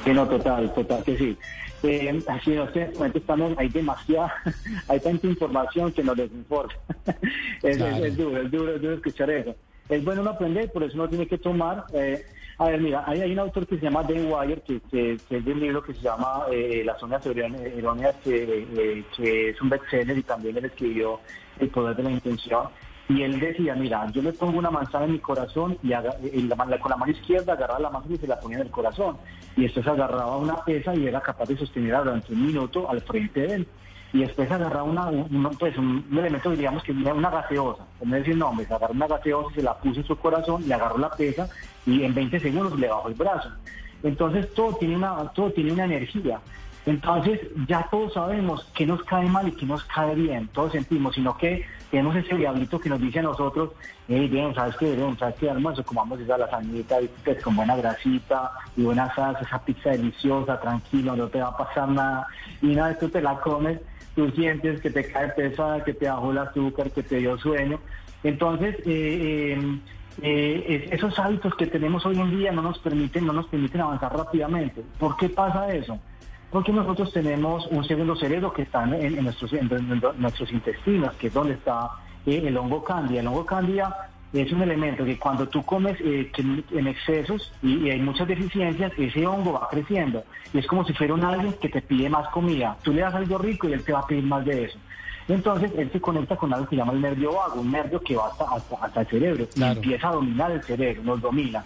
Sí, no, total, total que sí. Eh, así no sé, estamos, hay demasiada, hay tanta información que nos desinforma. es, es, duro, es duro, es duro escuchar eso. Es bueno no aprender, por eso uno tiene que tomar. Eh, a ver, mira, hay, un autor que se llama Dan Wire, que, es del libro que se llama eh, Las zonas erróneas, que, eh, que es un bestseller y también él escribió El poder de la intención. Y él decía, mira, yo le pongo una manzana en mi corazón y, con la mano izquierda agarraba la manzana y se la ponía en el corazón. Y esto se agarraba una pesa y era capaz de sostenerla durante un minuto al frente de él. Y después agarraba una, un, pues un, elemento, digamos que una gaseosa. Como decir, no, me agarró una gaseosa, se la puso en su corazón, le agarró la pesa y en 20 segundos le bajó el brazo. Entonces todo tiene una, todo tiene una energía. Entonces ya todos sabemos qué nos cae mal y qué nos cae bien, todos sentimos, sino que tenemos ese diablito que nos dice a nosotros, hey, bien, ¿sabes qué? Bien, ¿sabes qué? Almuerzo, comamos esa lasañita pues, con buena grasita y buena salsa, esa pizza deliciosa, tranquilo, no te va a pasar nada. Y una vez tú te la comes, tú sientes que te cae pesada, que te bajó el azúcar, que te dio sueño. Entonces, eh, eh, eh, esos hábitos que tenemos hoy en día no nos permiten, no nos permiten avanzar rápidamente. ¿Por qué pasa eso? Porque nosotros tenemos un segundo cerebro que está en, nuestros, nuestros intestinos, que es donde está el hongo cándida. El hongo cándida es un elemento que cuando tú comes en excesos y, y, hay muchas deficiencias, ese hongo va creciendo. Y es como si fuera un alguien que te pide más comida. Tú le das algo rico y él te va a pedir más de eso. Entonces él se conecta con algo que se llama el nervio vago, un nervio que va hasta, hasta, el cerebro y empieza a dominar el cerebro, nos domina.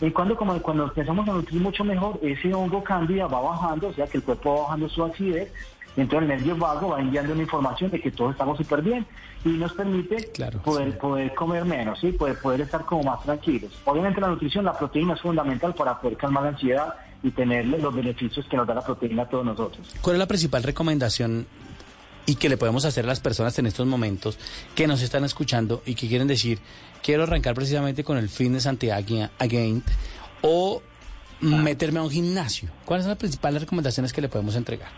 Y cuando, como, cuando empezamos a nutrir mucho mejor, ese hongo cándida va bajando, o sea que el cuerpo va bajando su acidez, entonces el nervio vago va enviando una información de que todos estamos súper bien y nos permite poder, poder comer menos, ¿sí? poder, poder estar como más tranquilos. Obviamente la nutrición, la proteína es fundamental para poder calmar la ansiedad y tener los beneficios que nos da la proteína a todos nosotros. ¿Cuál es la principal recomendación y que le podemos hacer a las personas en estos momentos que nos están escuchando y que quieren decir, quiero arrancar precisamente con el fitness anti-again o meterme a un gimnasio? ¿Cuáles son las principales recomendaciones que le podemos entregar?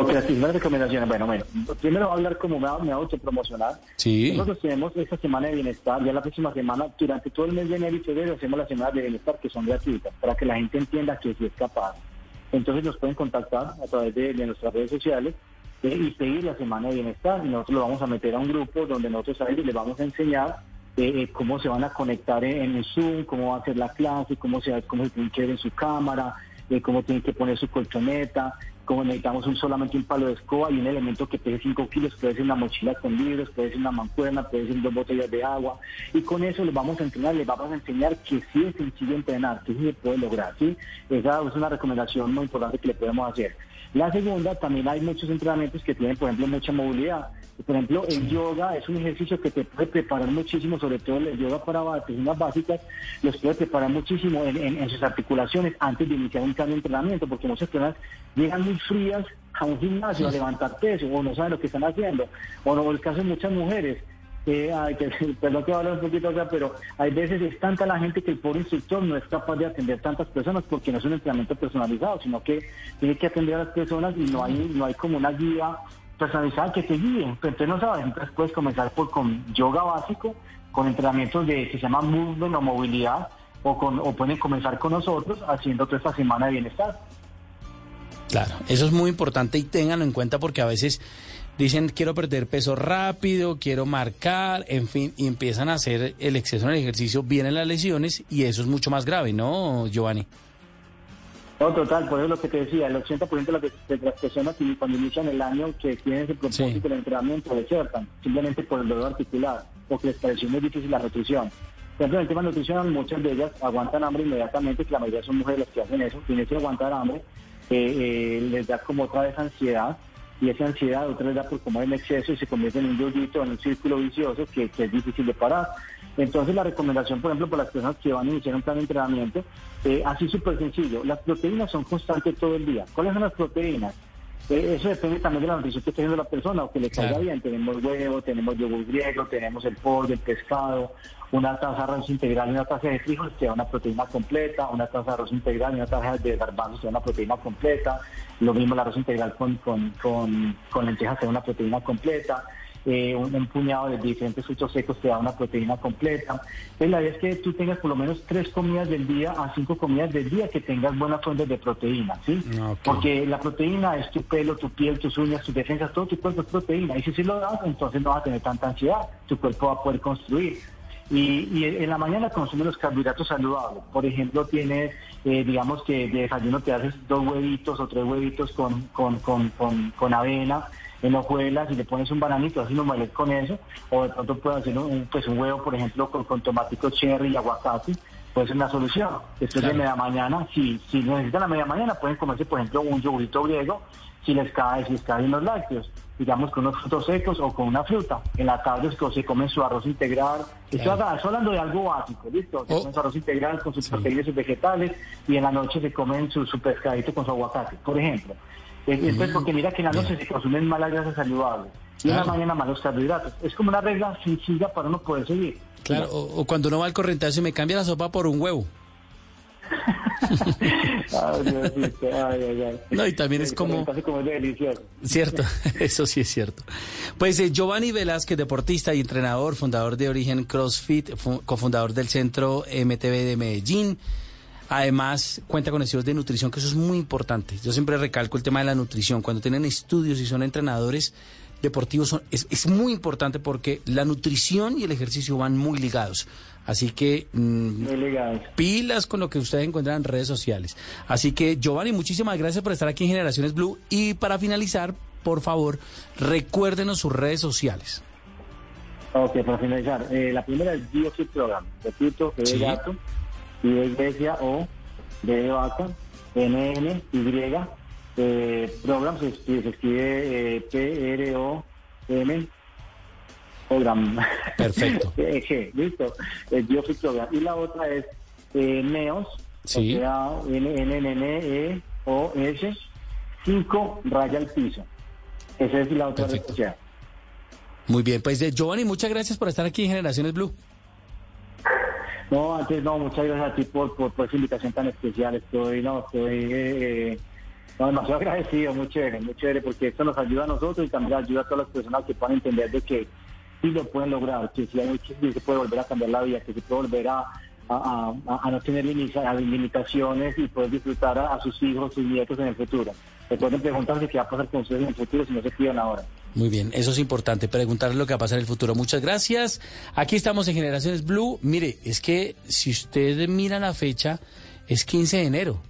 Ok, las principales recomendaciones. Bueno, bueno, primero voy a hablar como me, me autopromocionar. Sí. Nosotros tenemos esta semana de bienestar, ya la próxima semana, durante todo el mes de enero y febrero hacemos las semanas de bienestar que son gratuitas, para que la gente entienda que sí es capaz. Entonces nos pueden contactar a través de nuestras redes sociales y seguir la Semana de Bienestar. Y nosotros lo vamos a meter a un grupo donde nosotros a ellos les vamos a enseñar eh, eh, cómo se van a conectar en, el Zoom, cómo va a ser la clase, cómo se, cómo se tienen que ver en su cámara, eh, cómo tienen que poner su colchoneta, cómo necesitamos un, solamente un palo de escoba y un elemento que pese 5 kilos, puede ser una mochila con libros, puede ser una mancuerna, puede ser dos botellas de agua. Y con eso les vamos a entrenar, les vamos a enseñar que sí es sencillo entrenar, que sí se puede lograr. ¿sí? Esa es una recomendación muy importante que le podemos hacer. La segunda, también hay muchos entrenamientos que tienen, por ejemplo, mucha movilidad. Por ejemplo, el yoga es un ejercicio que te puede preparar muchísimo, sobre todo el yoga para personas básicas, los puede preparar muchísimo en, sus articulaciones antes de iniciar un cambio de entrenamiento, porque muchas personas llegan muy frías a un gimnasio a levantar peso o no saben lo que están haciendo. O no, el caso de muchas mujeres que, perdón que hablar un poquito acá, pero hay veces es tanta la gente que el pobre instructor no es capaz de atender tantas personas porque no es un entrenamiento personalizado, sino que tiene que atender a las personas y no hay, no hay como una guía personalizada que te guíe. Entonces no sabes, entonces puedes comenzar por con yoga básico, con entrenamientos de que se llama movement o movilidad, o, con, o pueden comenzar con nosotros haciendo toda esta semana de bienestar. Claro, eso es muy importante y ténganlo en cuenta porque a veces dicen quiero perder peso rápido, quiero marcar, en fin, y empiezan a hacer el exceso en el ejercicio, vienen las lesiones y eso es mucho más grave, ¿no, Giovanni? No, total, por eso lo que te decía, el 80% de las, de las personas cuando inician el año que tienen ese propósito de entrenamiento desertan, simplemente por el dolor articular, porque les pareció muy difícil la nutrición. Por ejemplo, en el tema nutricional, muchas de ellas aguantan hambre inmediatamente, que la mayoría son mujeres las que hacen eso, tienen que aguantar hambre, eh, eh, les da como otra vez ansiedad, y esa ansiedad otra vez da por comer en exceso y se convierte en un yoyito, en un círculo vicioso que, es difícil de parar. Entonces la recomendación, por ejemplo, para las personas que van a iniciar un plan de entrenamiento, eh, así súper sencillo, las proteínas son constantes todo el día. ¿Cuáles son las proteínas? Eh, eso depende también de la nutrición que esté haciendo la persona o que le caiga bien. Tenemos huevo, tenemos yogur griego, tenemos el pollo, el pescado, una taza de arroz integral y una taza de frijoles te da una proteína completa, una taza de arroz integral y una taza de garbanzos te da una proteína completa, lo mismo el arroz integral con, con, con, lentejas te da una proteína completa. Eh, un, puñado de diferentes frutos secos te da una proteína completa. Entonces la idea es que tú tengas por lo menos tres comidas del día a cinco comidas del día que tengas buenas fuentes de proteína, ¿sí? Ah, Porque la proteína es tu pelo, tu piel, tus uñas, tus defensas, todo tu cuerpo es proteína. Y si sí lo das, entonces no vas a tener tanta ansiedad, tu cuerpo va a poder construir. Y, en la mañana consume los carbohidratos saludables. Por ejemplo, tienes, eh, digamos que de desayuno te haces dos huevitos o tres huevitos con, con, con, con avena en hojuelas y le pones un bananito, así mueles con eso, o de pronto puedes hacer un, pues un huevo, por ejemplo, con, con tomático cherry y aguacate, puede ser una solución. Después de media mañana, si, si necesitan la media mañana, pueden comerse, por ejemplo, un yogurito griego, si les cae, si les caen los lácteos, digamos con unos frutos secos o con una fruta. En la tarde se comen su arroz integral. Estoy, hablando de algo básico, ¿listo? Se oh. comen su arroz integral con sus proteínas y vegetales y en la noche se comen su, su pescadito con su aguacate, por ejemplo. Entonces, porque mira que en la noche se consumen malas grasas saludables y en la mañana malos carbohidratos. Es como una regla sencilla para uno poder seguir. Claro, o, cuando uno va al correntazo y me cambia la sopa por un huevo. no, y también es como... como delicioso. Cierto, eso sí es cierto. Pues eh, Giovanni Velázquez, deportista y entrenador, fundador de Origen CrossFit, cofundador del Centro MTV de Medellín, Además, cuenta con estudios de nutrición, que eso es muy importante. Yo siempre recalco el tema de la nutrición. Cuando tienen estudios y son entrenadores deportivos, es, muy importante porque la nutrición y el ejercicio van muy ligados. Así que mm, pilas con lo que ustedes encuentran en redes sociales. Así que, Giovanni, muchísimas gracias por estar aquí en Generaciones Blue. Y para finalizar, por favor, recuérdenos sus redes sociales. Ok, para finalizar, eh, la primera es BioFit Program. Repito, que es gato y de iglesia o de vaca, N, Y, eh, program se escribe, eh, P, R, O, M, program. Perfecto. G, listo, el Program. Y la otra es eh, NEOS, sí. o sea, N, N, N, N, E, O, S, 5 raya al piso. Esa es la otra red social. Muy bien, pues eh, Giovanni, muchas gracias por estar aquí en Generaciones Blue. No, antes no, muchas gracias a ti por, por, esa invitación tan especial. Estoy, no, estoy eh, demasiado agradecido, muy chévere, muy chévere, porque esto nos ayuda a nosotros y también ayuda a todas las personas que puedan entender de que sí lo pueden lograr, que sí, hay, se puede volver a cambiar la vida, que se puede volver a, a, no tener limitaciones y poder disfrutar a, sus hijos, sus nietos en el futuro. Recuerden preguntarse qué va a pasar con ustedes en el futuro si no se cuidan ahora. Muy bien, eso es importante, preguntarle lo que va a pasar en el futuro. Muchas gracias. Aquí estamos en Generaciones Blue. Mire, es que si usted mira la fecha, es 15 de enero.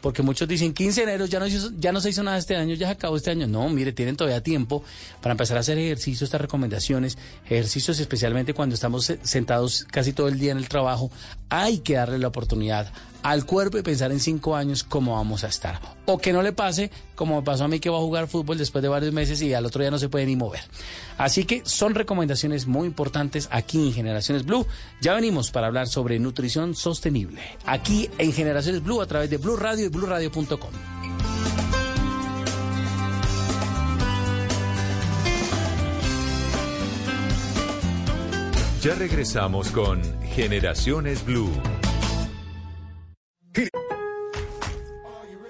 Porque muchos dicen 15 de enero ya no, ya no se hizo nada este año, ya se acabó este año. No, mire, tienen todavía tiempo para empezar a hacer ejercicios, estas recomendaciones, ejercicios especialmente cuando estamos sentados casi todo el día en el trabajo. Hay que darle la oportunidad al cuerpo y pensar en cinco años cómo vamos a estar. O que no le pase como me pasó a mí que voy a jugar fútbol después de varios meses y al otro día no se puede ni mover. Así que son recomendaciones muy importantes aquí en Generaciones Blue. Ya venimos para hablar sobre nutrición sostenible. Aquí en Generaciones Blue a través de Blue Radio y BlueRadio.com. Ya regresamos con Generaciones Blue.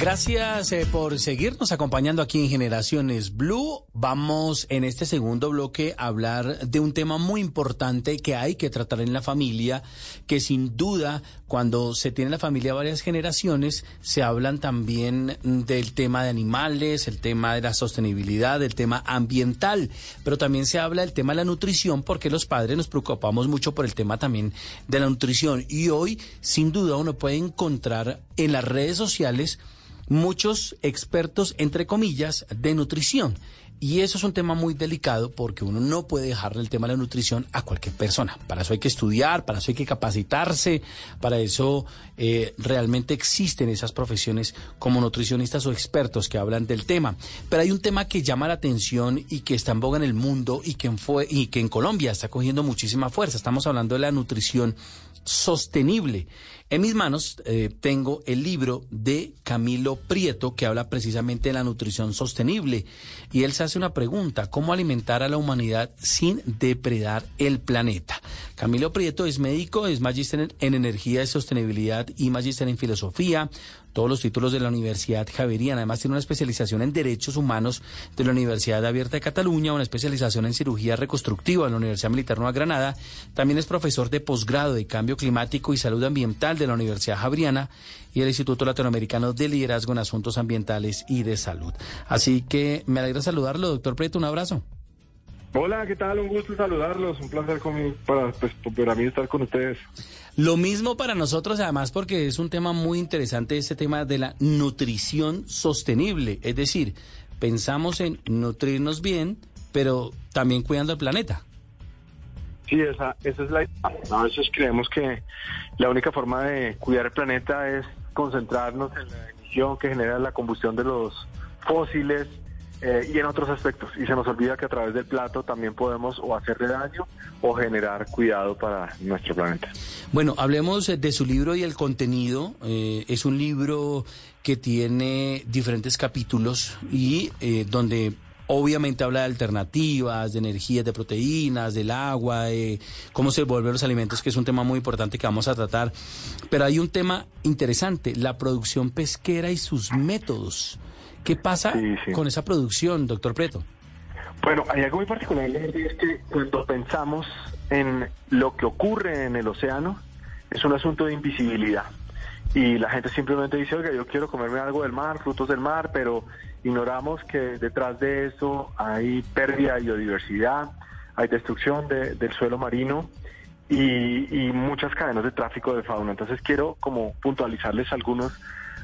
Gracias eh, por seguirnos acompañando aquí en Generaciones Blue. Vamos en este segundo bloque a hablar de un tema muy importante que hay que tratar en la familia, que sin duda cuando se tiene en la familia varias generaciones se hablan también del tema de animales, el tema de la sostenibilidad, el tema ambiental, pero también se habla del tema de la nutrición porque los padres nos preocupamos mucho por el tema también de la nutrición y hoy sin duda uno puede encontrar en las redes sociales muchos expertos, entre comillas, de nutrición. Y eso es un tema muy delicado porque uno no puede dejarle el tema de la nutrición a cualquier persona. Para eso hay que estudiar, para eso hay que capacitarse, para eso eh, realmente existen esas profesiones como nutricionistas o expertos que hablan del tema. Pero hay un tema que llama la atención y que está en boga en el mundo y que, fue, y que en Colombia está cogiendo muchísima fuerza. Estamos hablando de la nutrición sostenible. En mis manos eh, tengo el libro de Camilo Prieto que habla precisamente de la nutrición sostenible y él se hace una pregunta, ¿cómo alimentar a la humanidad sin depredar el planeta? Camilo Prieto es médico, es magíster en energía y sostenibilidad y magíster en filosofía, todos los títulos de la Universidad Javeriana. Además, tiene una especialización en Derechos Humanos de la Universidad Abierta de Cataluña, una especialización en Cirugía Reconstructiva de la Universidad Militar Nueva Granada. También es profesor de posgrado de Cambio Climático y Salud Ambiental de la Universidad Javeriana y el Instituto Latinoamericano de Liderazgo en Asuntos Ambientales y de Salud. Así que me alegra saludarlo, doctor Preto. Un abrazo. Hola, ¿qué tal? Un gusto saludarlos. Un placer para, pues, para mí estar con ustedes. Lo mismo para nosotros, además, porque es un tema muy interesante, ese tema de la nutrición sostenible. Es decir, pensamos en nutrirnos bien, pero también cuidando el planeta. Sí, esa, esa es la idea. A veces creemos que la única forma de cuidar el planeta es concentrarnos en la emisión que genera la combustión de los fósiles, eh, y en otros aspectos. Y se nos olvida que a través del plato también podemos o hacerle daño o generar cuidado para nuestro planeta. Bueno, hablemos eh, de su libro y el contenido. Eh, es un libro que tiene diferentes capítulos y donde obviamente habla de alternativas, de energías, de proteínas, del agua, de cómo se vuelven los alimentos, que es un tema muy importante que vamos a tratar. Pero hay un tema interesante, la producción pesquera y sus métodos. ¿Qué pasa con esa producción, doctor Preto? Bueno, hay algo muy particular, es que cuando pensamos en lo que ocurre en el océano, es un asunto de invisibilidad. Y la gente simplemente dice, oiga, yo quiero comerme algo del mar, frutos del mar, pero ignoramos que detrás de eso hay pérdida de biodiversidad, hay destrucción del suelo marino y, y, muchas cadenas de tráfico de fauna. Entonces quiero como puntualizarles algunos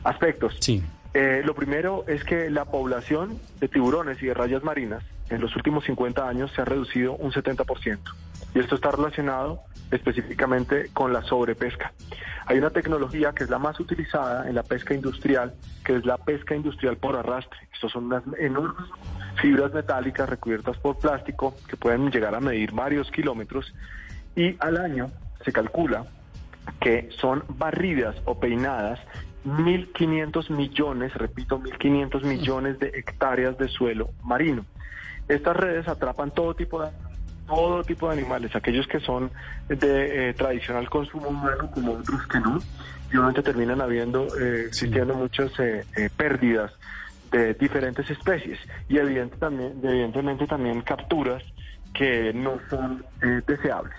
aspectos. Sí. Eh, lo primero es que la población de tiburones y de rayas marinas en los últimos 50 años se ha reducido un 70%. Y esto está relacionado específicamente con la sobrepesca. Hay una tecnología que es la más utilizada en la pesca industrial, que es la pesca industrial por arrastre. Estas son unas enormes fibras metálicas recubiertas por plástico que pueden llegar a medir varios kilómetros y al año se calcula que son barridas o peinadas 1.500 millones, repito, 1.500 millones de hectáreas de suelo marino. Estas redes atrapan todo tipo de todo tipo de animales, aquellos que son de eh, tradicional consumo humano como otros que no, y obviamente terminan habiendo, eh, existiendo muchas eh, pérdidas de diferentes especies y evidente también, evidentemente también capturas que no son deseables.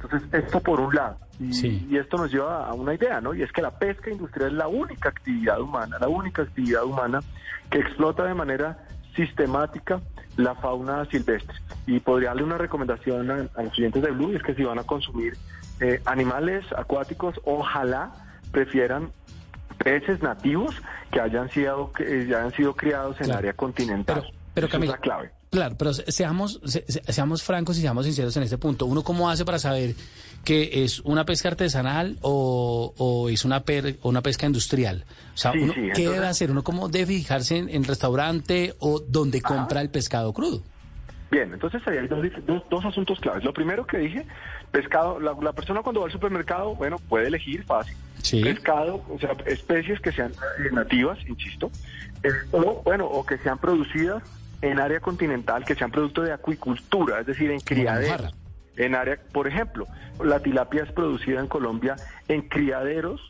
Entonces, esto por un lado. Y, esto nos lleva a una idea, ¿no? Y es que la pesca industrial es la única actividad humana, la única actividad humana que explota de manera sistemática la fauna silvestre. Y podría darle una recomendación a, los clientes de Blue, es que si van a consumir eh, animales acuáticos, ojalá prefieran peces nativos que hayan sido, que ya hayan sido criados en el área continental. Pero, es la clave. Claro, pero seamos, seamos francos y seamos sinceros en este punto. ¿Uno cómo hace para saber que es una pesca artesanal o, es una, una pesca industrial? O sea, ¿qué debe hacer? ¿Uno cómo debe fijarse en el restaurante o donde compra el pescado crudo? Bien, entonces ahí hay dos, dos, asuntos claves. Lo primero que dije, pescado, la, persona cuando va al supermercado, bueno, puede elegir fácil. Pescado, o sea, especies que sean nativas, insisto, eh, o bueno, o que sean producidas en área continental que sean producto de acuicultura, es decir, en criaderos. En área, por ejemplo, la tilapia es producida en Colombia en criaderos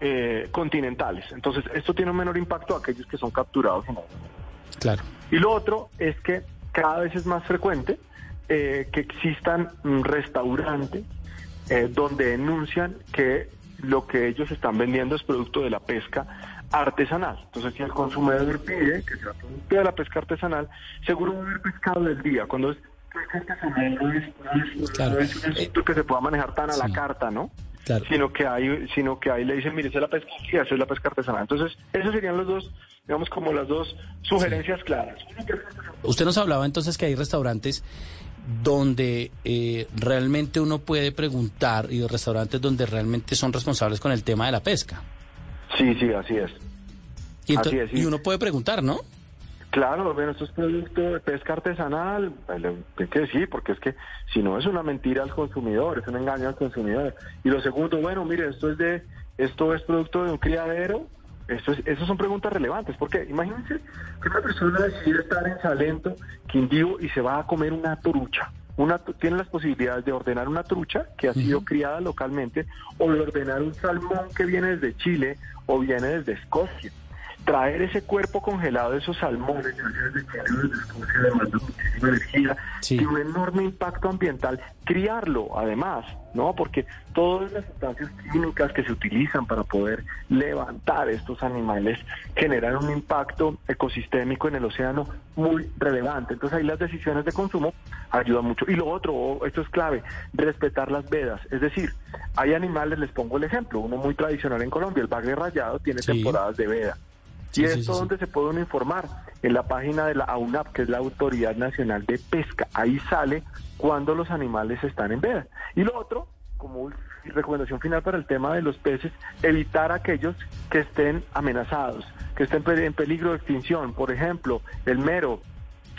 eh, continentales. Entonces, esto tiene un menor impacto a aquellos que son capturados en Claro. Y lo otro es que cada vez es más frecuente eh, que existan mm, restaurantes eh, donde denuncian que lo que ellos están vendiendo es producto de la pesca artesanal. Entonces, si el consumidor pide que sea producto de la pesca artesanal, seguro va a haber pescado del día. Cuando es pesca artesanal no es, es un asunto que se pueda manejar tan a la carta, ¿no? Sino que hay, sino que ahí le dicen, mire, esa es la pesca, esa es la pesca artesanal. Entonces, esos serían los dos, digamos, como las dos sugerencias claras. Usted nos hablaba entonces que hay restaurantes donde eh, realmente uno puede preguntar y restaurantes donde realmente son responsables con el tema de la pesca. Sí, sí, así es. Y, Así es, sí. y uno puede preguntar, ¿no? Claro, bueno, esto es producto de pesca artesanal, hay que decir, porque es que si no es una mentira al consumidor, es un engaño al consumidor. Y lo segundo, bueno, mire, esto es de, esto es producto de un criadero, esto es, esas son preguntas relevantes, porque imagínense que una persona decide estar en Salento, Quindío, y se va a comer una trucha. Una, tu- tiene las posibilidades de ordenar una trucha que ha sido criada localmente o de ordenar un salmón que viene desde Chile o viene desde Escocia traer ese cuerpo congelado de esos salmones, demanda muchísima energía, tiene un enorme impacto ambiental. Criarlo, además, ¿no? Porque todas las sustancias químicas que se utilizan para poder levantar estos animales generan un impacto ecosistémico en el océano muy relevante. Entonces ahí las decisiones de consumo ayudan mucho. Y lo otro, oh, esto es clave, respetar las vedas. Es decir, hay animales, les pongo el ejemplo, uno muy tradicional en Colombia, el bagre rayado tiene Sí. temporadas de veda. Sí, ¿Y sí, esto sí, dónde se puede uno informar? En la página de la AUNAP, que es la Autoridad Nacional de Pesca. Ahí sale cuando los animales están en veda. Y lo otro, como recomendación final para el tema de los peces, evitar aquellos que estén amenazados, que estén en peligro de extinción. Por ejemplo, el mero,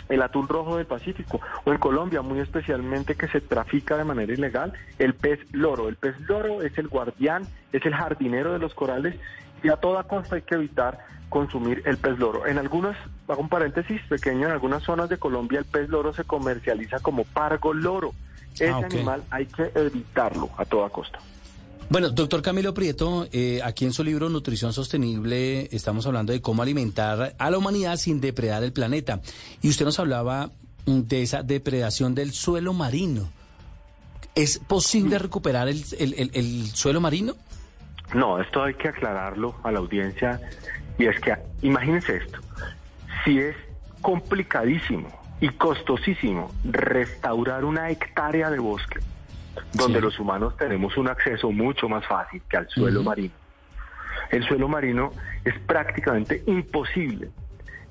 el atún rojo del Pacífico, o en Colombia muy especialmente que se trafica de manera ilegal, el pez loro. El pez loro es el guardián, es el jardinero de los corales y a toda costa hay que evitar consumir el pez loro. En algunas, hago un paréntesis pequeño, en algunas zonas de Colombia el pez loro se comercializa como pargo loro. Ese Ah, ok. animal hay que evitarlo a toda costa. Bueno, doctor Camilo Prieto, eh, aquí en su libro Nutrición Sostenible estamos hablando de cómo alimentar a la humanidad sin depredar el planeta. Y usted nos hablaba mm, de esa depredación del suelo marino. ¿Es posible recuperar el, el- el- el suelo marino? No, esto hay que aclararlo a la audiencia y es que imagínense esto, si es complicadísimo y costosísimo restaurar una hectárea de bosque donde los humanos tenemos un acceso mucho más fácil que al suelo marino. El suelo marino es prácticamente imposible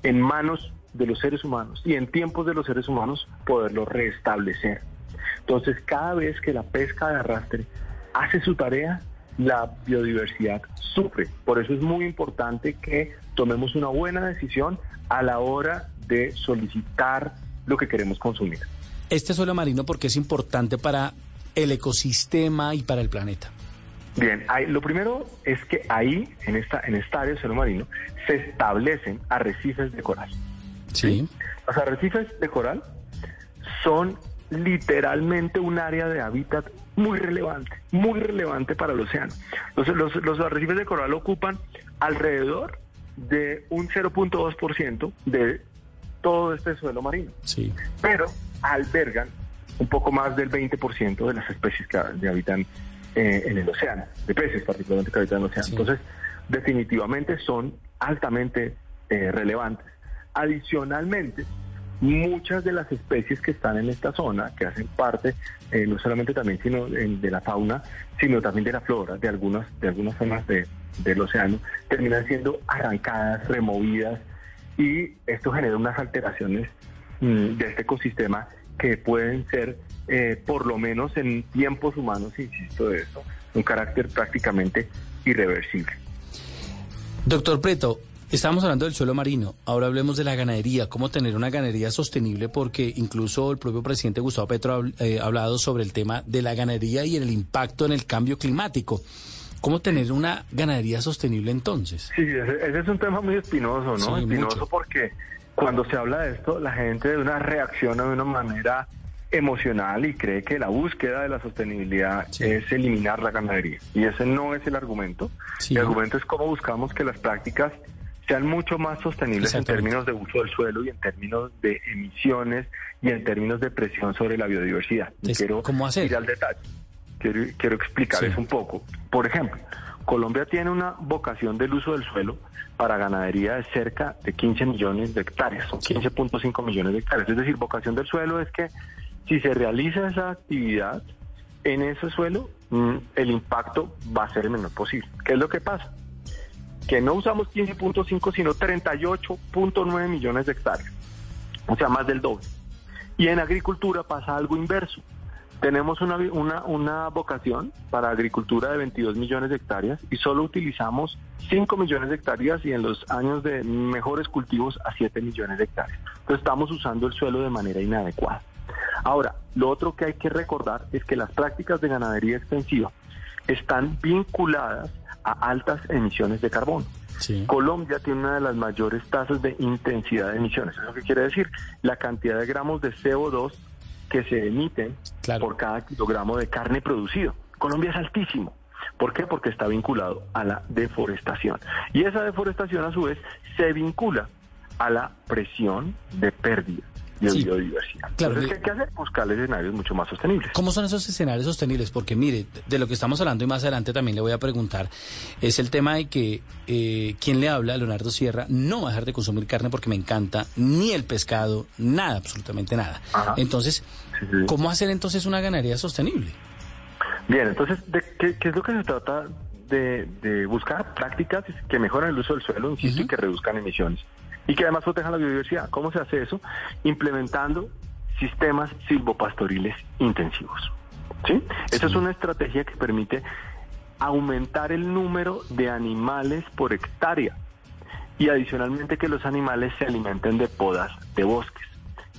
en manos de los seres humanos y en tiempos de los seres humanos poderlo restablecer. Entonces, cada vez que la pesca de arrastre hace su tarea, la biodiversidad sufre. Por eso es muy importante que tomemos una buena decisión a la hora de solicitar lo que queremos consumir. Este suelo marino porque es importante para el ecosistema y para el planeta. Bien, ahí- lo primero es que ahí, en esta, en esta área del suelo marino, se establecen arrecifes de coral. Sí. Los arrecifes de coral son literalmente un área de hábitat muy relevante, muy relevante para el océano. Los, los, los arrecifes de coral ocupan alrededor de un 0.2% de todo este suelo marino, Sí. pero albergan un poco más del 20% de las especies que, habitan eh, en el océano, de peces particularmente que habitan en el océano. Entonces, definitivamente son altamente eh, relevantes. Adicionalmente, muchas de las especies que están en esta zona, que hacen parte eh, no solamente también sino en- de la fauna, sino también de la flora de algunas de algunas zonas de- del océano, terminan siendo arrancadas, removidas y esto genera unas alteraciones mm, de este ecosistema que pueden ser, eh, por lo menos en tiempos humanos, insisto de esto, un carácter prácticamente irreversible. Doctor Prieto, estábamos hablando del suelo marino, ahora hablemos de la ganadería, cómo tener una ganadería sostenible, porque incluso el propio presidente Gustavo Petro ha eh, ha hablado sobre el tema de la ganadería y el impacto en el cambio climático. ¿Cómo tener una ganadería sostenible entonces? Sí, ese, ese es un tema muy espinoso, ¿no? Sí, espinoso mucho. porque cuando se habla de esto, la gente de una reacciona de una manera emocional y cree que la búsqueda de la sostenibilidad es eliminar la ganadería. Y ese no es el argumento. El argumento es cómo buscamos que las prácticas sean mucho más sostenibles en términos de uso del suelo y en términos de emisiones y en términos de presión sobre la biodiversidad. quiero ¿cómo hacer? ir al detalle. Quiero, quiero explicarles un poco. Por ejemplo, Colombia tiene una vocación del uso del suelo para ganadería de cerca de 15 millones de hectáreas, son 15.5 millones de hectáreas. Es decir, vocación del suelo es que si se realiza esa actividad en ese suelo, mm, el impacto va a ser el menor posible. ¿Qué es lo que pasa? Que no usamos 15.5, sino 38.9 millones de hectáreas, o sea, más del doble. Y en agricultura pasa algo inverso. Tenemos una, una, una vocación para agricultura de 22 millones de hectáreas y solo utilizamos 5 millones de hectáreas y en los años de mejores cultivos a 7 millones de hectáreas. Entonces estamos usando el suelo de manera inadecuada. Ahora, lo otro que hay que recordar es que las prácticas de ganadería extensiva están vinculadas a altas emisiones de carbono. Colombia tiene una de las mayores tasas de intensidad de emisiones. ¿Eso qué quiere decir? La cantidad de gramos de CO2 que se emiten por cada kilogramo de carne producido. Colombia es altísimo. ¿Por qué? Porque está vinculado a la deforestación. Y esa deforestación a su vez se vincula a la presión de pérdida de biodiversidad. Claro, Entonces, ¿qué hay que hacer? Buscar escenarios mucho más sostenibles. ¿Cómo son esos escenarios sostenibles? Porque mire, de lo que estamos hablando y más adelante también le voy a preguntar, es el tema de que eh, quien le habla, Leonardo Sierra, no va a dejar de consumir carne porque me encanta, ni el pescado, nada, absolutamente nada. Entonces, ¿cómo hacer entonces una ganadería sostenible? Bien, entonces, ¿de qué, es lo que se trata de, buscar prácticas que mejoren el uso del suelo, insisto, y que reduzcan emisiones y que además protejan la biodiversidad. ¿Cómo se hace eso? Implementando sistemas silvopastoriles intensivos. ¿sí? Esa es una estrategia que permite aumentar el número de animales por hectárea y adicionalmente que los animales se alimenten de podas de bosques.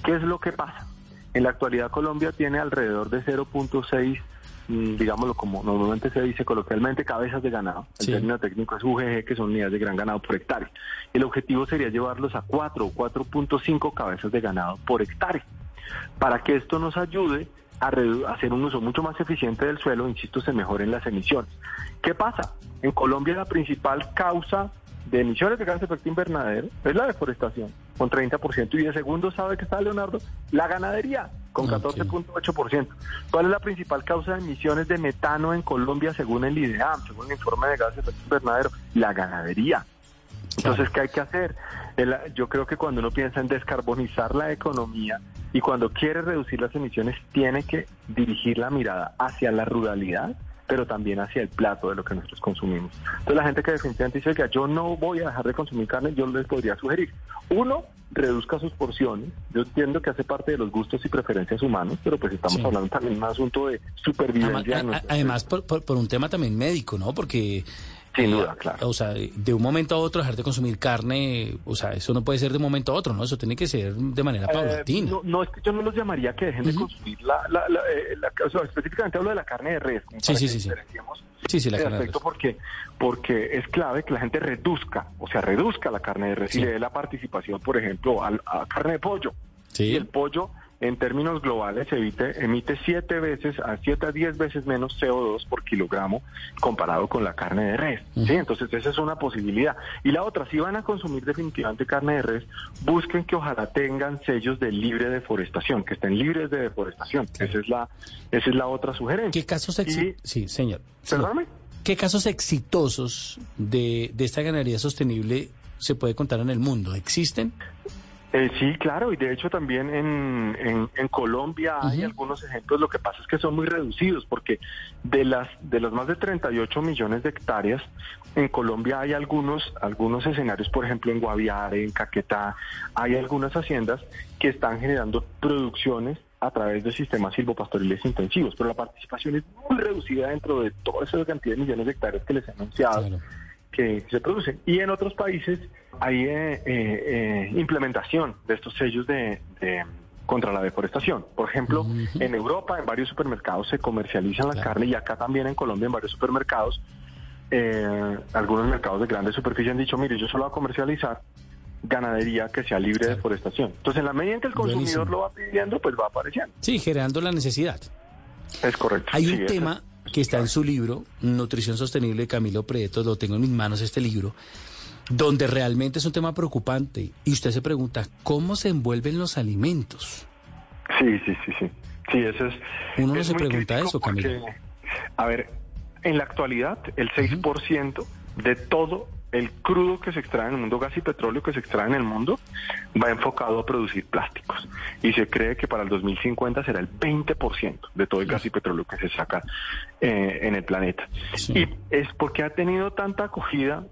¿Qué es lo que pasa? En la actualidad Colombia tiene alrededor de 0.6 Mm, digámoslo como normalmente se dice coloquialmente, cabezas de ganado. El término técnico es UGG, que son unidades de gran ganado por hectárea. El objetivo sería llevarlos a 4 o 4.5 cabezas de ganado por hectárea. Para que esto nos ayude a hacer un uso mucho más eficiente del suelo, insisto, se mejoren las emisiones. ¿Qué pasa? En Colombia la principal causa de emisiones de gases de efecto invernadero es la deforestación, con 30%. Y de segundo, ¿sabe qué está, Leonardo? La ganadería, con 14.8%. ¿Cuál es la principal causa de emisiones de metano en Colombia según el IDEAM, según el informe de gases de efecto invernadero? La ganadería. Entonces, ¿qué hay que hacer? yo creo que cuando uno piensa en descarbonizar la economía y cuando quiere reducir las emisiones, tiene que dirigir la mirada hacia la ruralidad pero también hacia el plato de lo que nosotros consumimos. Entonces la gente que definitivamente dice que yo no voy a dejar de consumir carne, yo les podría sugerir, uno, reduzca sus porciones. Yo entiendo que hace parte de los gustos y preferencias humanos, pero pues estamos hablando también de un asunto de supervivencia. Además, por, por, un tema también médico, ¿no? Porque sin duda, claro. O sea, de un momento a otro dejar de consumir carne, o sea, eso no puede ser de un momento a otro, ¿no? Eso tiene que ser de manera eh, paulatina. no, es que yo no los llamaría que dejen de consumir la, la, la, eh, o sea, específicamente hablo de la carne de res. Sí, sí, sí, sí. Sí, sí, la carne de res. Porque, porque es clave que la gente reduzca, o sea, reduzca la carne de res y le dé la participación, por ejemplo, a, a carne de pollo. Sí. Y el pollo en términos globales emite, emite siete veces a siete a diez veces menos CO2 por kilogramo comparado con la carne de res. ¿sí? Entonces esa es una posibilidad. Y la otra, si van a consumir definitivamente carne de res, busquen que ojalá tengan sellos de libre deforestación, que estén libres de deforestación. Esa es la, esa es la otra sugerencia. ¿Qué casos existen? Sí, señor. ¿Qué casos exitosos de, de esta ganadería sostenible se puede contar en el mundo? ¿Existen? Eh, sí, claro, y de hecho también en, en, Colombia hay algunos ejemplos, lo que pasa es que son muy reducidos, porque de las de los más de 38 millones de hectáreas, en Colombia hay algunos, algunos escenarios, por ejemplo en Guaviare, en Caquetá, hay algunas haciendas que están generando producciones a través de sistemas silvopastoriles intensivos, pero la participación es muy reducida dentro de toda esa cantidad de millones de hectáreas que les he anunciado que se producen. Y en otros países hay eh, eh, eh, implementación de estos sellos de, contra la deforestación. Por ejemplo, en Europa, en varios supermercados se comercializan la carne y acá también en Colombia, en varios supermercados, algunos mercados de grandes superficie han dicho, mire, yo solo voy a comercializar ganadería que sea libre de deforestación. Entonces, en la medida en que el consumidor lo va pidiendo, pues va apareciendo. Sí, generando la necesidad. Es correcto. Hay Sí, un tema que está en su libro, Nutrición Sostenible Camilo Preto, lo tengo en mis manos este libro, donde realmente es un tema preocupante. Y usted se pregunta, ¿cómo se envuelven los alimentos? Sí, sí, sí, sí. Sí, eso es. Uno no es se pregunta eso, Camilo. porque, A ver, en la actualidad, el 6% de todo el crudo que se extrae en el mundo, gas y petróleo que se extrae en el mundo, va enfocado a producir plásticos. Y se cree que para el 2050 será el 20% de todo el gas y petróleo que se saca eh, en el planeta. Y es porque ha tenido tanta acogida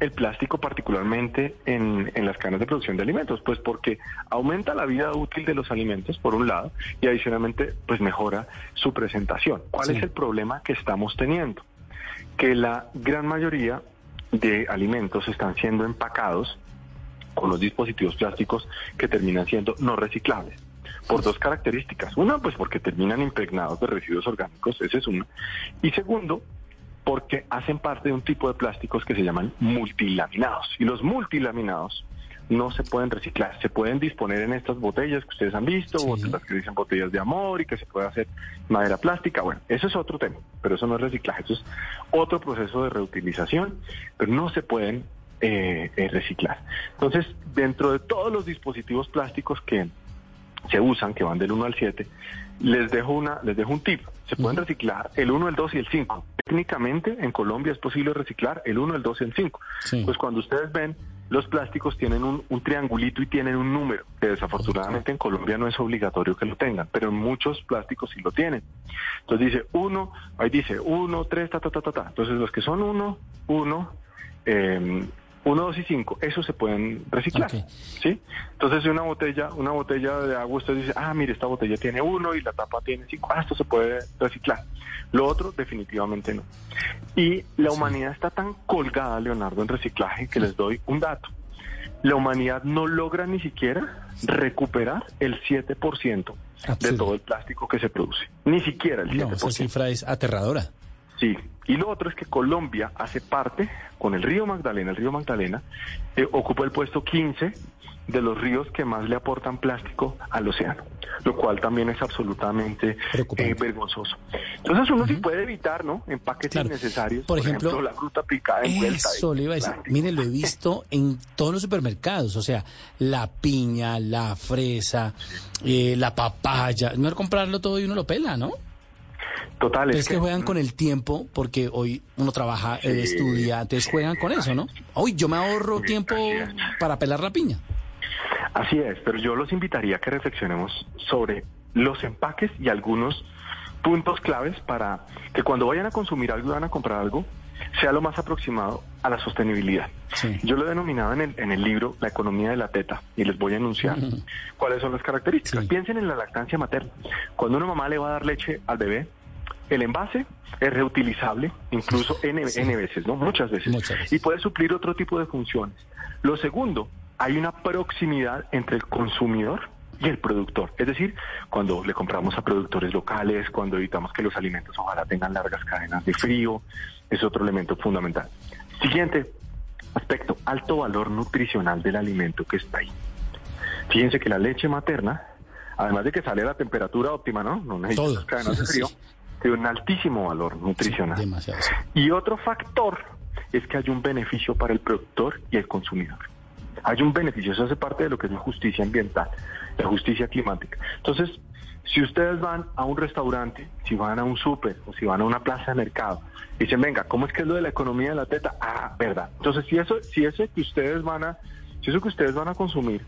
el plástico particularmente en, en las cadenas de producción de alimentos, pues porque aumenta la vida útil de los alimentos por un lado y adicionalmente pues mejora su presentación. ¿Cuál Sí. es el problema que estamos teniendo? Que la gran mayoría de alimentos están siendo empacados con los dispositivos plásticos que terminan siendo no reciclables por dos características. Una, pues porque terminan impregnados de residuos orgánicos, esa es una. Y segundo, porque hacen parte de un tipo de plásticos que se llaman multilaminados. Y los multilaminados no se pueden reciclar, se pueden disponer en estas botellas que ustedes han visto, botellas que dicen botellas de amor y que se puede hacer madera plástica. Bueno, eso es otro tema, pero eso no es reciclaje, eso es otro proceso de reutilización, pero no se pueden eh, eh, reciclar. Entonces, dentro de todos los dispositivos plásticos que se usan, que van del 1 al 7, les dejo una, les dejo un tip. Se pueden reciclar el 1, el 2 y el 5. Técnicamente en Colombia es posible reciclar el 1, el 2 y el 5. Pues cuando ustedes ven, los plásticos tienen un, un triangulito y tienen un número, que desafortunadamente en Colombia no es obligatorio que lo tengan, pero en muchos plásticos sí lo tienen. Entonces dice 1, ahí dice 1, 3, ta, ta, ta, ta, ta. Entonces los que son 1, 1, eh, 1, 2 y 5, esos se pueden reciclar. ¿sí? Entonces, una botella, una botella de agua, usted dice, ah, mire, esta botella tiene 1 y la tapa tiene 5, ah, esto se puede reciclar. Lo otro, definitivamente no. Y la humanidad está tan colgada, Leonardo, en reciclaje que les doy un dato. La humanidad no logra ni siquiera recuperar el 7% de todo el plástico que se produce. Ni siquiera el 7%. No, esa cifra es aterradora. Sí, y lo otro es que Colombia hace parte, con el río Magdalena, el río Magdalena, eh, ocupa el puesto 15 de los ríos que más le aportan plástico al océano, lo cual también es absolutamente eh, vergonzoso. Entonces uno sí puede evitar, ¿no? Empaques innecesarios, Por ejemplo, la fruta picada envuelta. Eso le iba a decir. Mire, lo he visto en todos los supermercados. O sea, la piña, la fresa, eh, la papaya. No es comprarlo todo y uno lo pela, ¿no? Total. Es, que, juegan con el tiempo porque hoy uno trabaja, eh, Sí. estudia, entonces juegan con eso, ¿no? Hoy yo me ahorro tiempo para pelar la piña. Así es, pero yo los invitaría a que reflexionemos sobre los empaques y algunos puntos claves para que cuando vayan a consumir algo van a comprar algo, sea lo más aproximado a la sostenibilidad. Yo lo he denominado en el, en el libro La economía de la teta y les voy a enunciar cuáles son las características. Piensen en la lactancia materna. Cuando una mamá le va a dar leche al bebé, el envase es reutilizable, incluso N, N veces, ¿no? Muchas veces. Y puede suplir otro tipo de funciones. Lo segundo, hay una proximidad entre el consumidor y el productor. Es decir, cuando le compramos a productores locales, cuando evitamos que los alimentos ojalá tengan largas cadenas de frío, es otro elemento fundamental. Siguiente aspecto, alto valor nutricional del alimento que está ahí. Fíjense que la leche materna, además de que sale a la temperatura óptima, ¿no? No necesita cadenas de Sí, frío, sí. Tiene un altísimo valor nutricional. Y otro factor es que hay un beneficio para el productor y el consumidor. Hay un beneficio, eso hace parte de lo que es la justicia ambiental, la justicia climática. Entonces, si ustedes van a un restaurante, si van a un súper o si van a una plaza de mercado, dicen, venga, ¿cómo es que es lo de la economía de la teta? Ah, verdad. Entonces, si eso, si eso que ustedes van a, si eso que ustedes van a consumir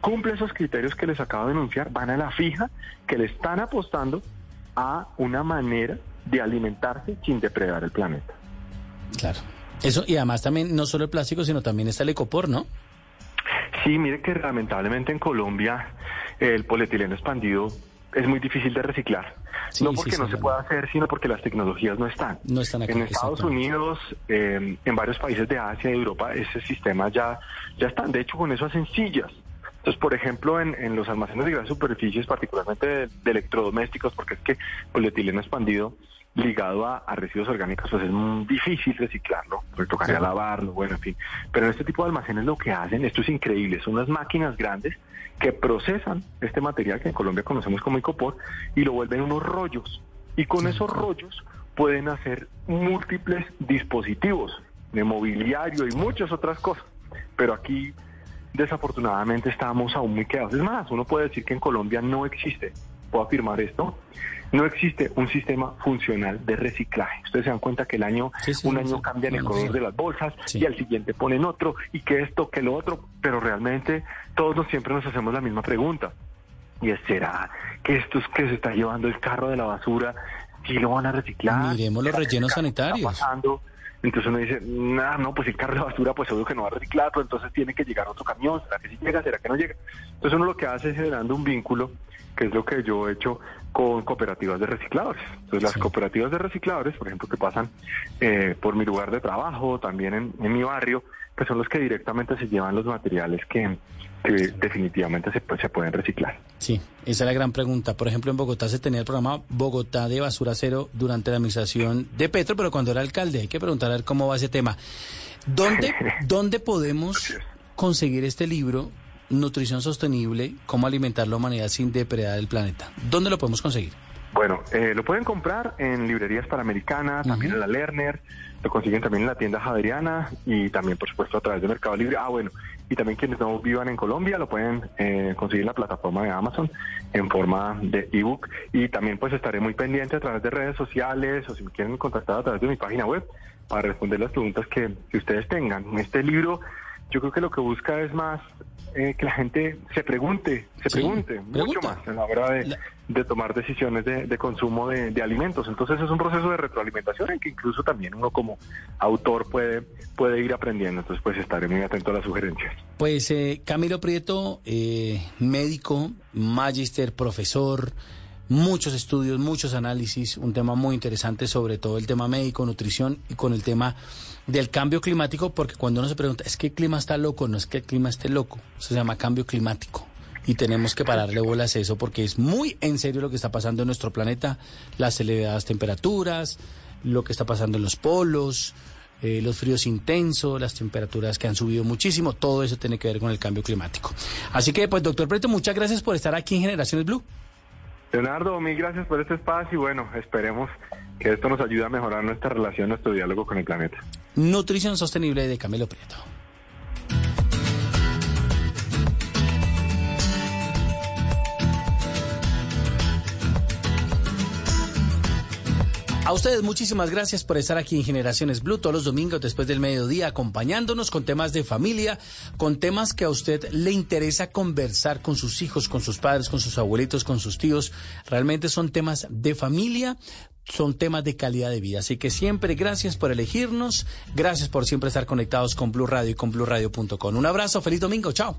cumple esos criterios que les acabo de enunciar, van a la fija que le están apostando a una manera de alimentarse sin depredar el planeta. Claro. Eso, y además también, no solo el plástico, sino también está el ecopor, ¿no? Sí, mire que lamentablemente en Colombia el polietileno expandido es muy difícil de reciclar. Sí, no porque sí, no se pueda hacer, sino porque las tecnologías no están. No están acá. En Estados. Unidos, eh, en varios países de Asia y Europa, ese sistema ya, ya están. De hecho, con eso hacen sillas. Entonces, por ejemplo, en, en los almacenes de grandes superficies, particularmente de, de electrodomésticos, porque es que polietileno expandido ligado a, a residuos orgánicos, pues es muy difícil reciclarlo, porque tocaría lavarlo, bueno, en fin. Pero en este tipo de almacenes lo que hacen, esto es increíble, son unas máquinas grandes que procesan este material que en Colombia conocemos como icopor y lo vuelven unos rollos. Y con esos rollos pueden hacer múltiples dispositivos de mobiliario y muchas otras cosas. Pero aquí desafortunadamente estamos aún muy quedados. Es más, uno puede decir que en Colombia no existe, puedo afirmar esto, no existe un sistema funcional de reciclaje. Ustedes se dan cuenta que el año, un año cambian el color de las bolsas y al siguiente ponen otro y que esto, que lo otro, pero realmente todos nos, siempre nos hacemos la misma pregunta. Y es, ¿será que esto es que se está llevando el carro de la basura, si lo van a reciclar? Miremos los rellenos sanitarios. Entonces uno dice, nah, no, pues el carro de basura, pues seguro que no va a reciclar, pero entonces tiene que llegar otro camión, ¿será que sí llega, será que no llega? Entonces uno lo que hace es generando un vínculo, que es lo que yo he hecho con cooperativas de recicladores. Entonces las cooperativas de recicladores, por ejemplo, que pasan eh, por mi lugar de trabajo, también en, en mi barrio, pues son los que directamente se llevan los materiales que, que definitivamente se, se pueden reciclar. Sí, esa es la gran pregunta. Por ejemplo, en Bogotá se tenía el programa Bogotá de Basura Cero durante la administración de Petro, pero cuando era alcalde hay que preguntar a ver cómo va ese tema. ¿Dónde, ¿dónde podemos conseguir este libro, Nutrición Sostenible, cómo alimentar la humanidad sin depredar el planeta? ¿Dónde lo podemos conseguir? Bueno, eh, lo pueden comprar en librerías panamericanas, también en la Lerner, lo consiguen también en la tienda Javeriana y también, por supuesto, a través de Mercado Libre. Ah, bueno, y también quienes no vivan en Colombia lo pueden eh, conseguir en la plataforma de Amazon en forma de ebook. Y también, pues, estaré muy pendiente a través de redes sociales o si me quieren contactar a través de mi página web para responder las preguntas que, que ustedes tengan. Este libro, yo creo que lo que busca es más eh, que la gente se pregunte, se pregunte mucho más a la hora de, de tomar decisiones de, de consumo de, de, alimentos. Entonces es un proceso de retroalimentación en que incluso también uno como autor puede, puede ir aprendiendo. Entonces pues estaré muy atento a las sugerencias. Pues eh, Camilo Prieto, eh, médico, magister, profesor muchos estudios, muchos análisis, un tema muy interesante sobre todo el tema médico, nutrición y con el tema del cambio climático, porque cuando uno se pregunta, ¿es que el clima está loco? No es que el clima esté loco, se llama cambio climático. Y tenemos que pararle bolas a eso porque es muy en serio lo que está pasando en nuestro planeta, las elevadas temperaturas, lo que está pasando en los polos, eh, los fríos intensos, las temperaturas que han subido muchísimo, todo eso tiene que ver con el cambio climático. Así que, pues, doctor Preto, muchas gracias por estar aquí en Generaciones Blue. Leonardo, mil gracias por este espacio y bueno, esperemos que esto nos ayude a mejorar nuestra relación, nuestro diálogo con el planeta. Nutrición Sostenible de Camilo Prieto. A ustedes muchísimas gracias por estar aquí en Generaciones Blue todos los domingos después del mediodía acompañándonos con temas de familia, con temas que a usted le interesa conversar con sus hijos, con sus padres, con sus abuelitos, con sus tíos. Realmente son temas de familia, son temas de calidad de vida. Así que siempre gracias por elegirnos, gracias por siempre estar conectados con Blue Radio y con BlueRadio.com. Un abrazo, feliz domingo, chao.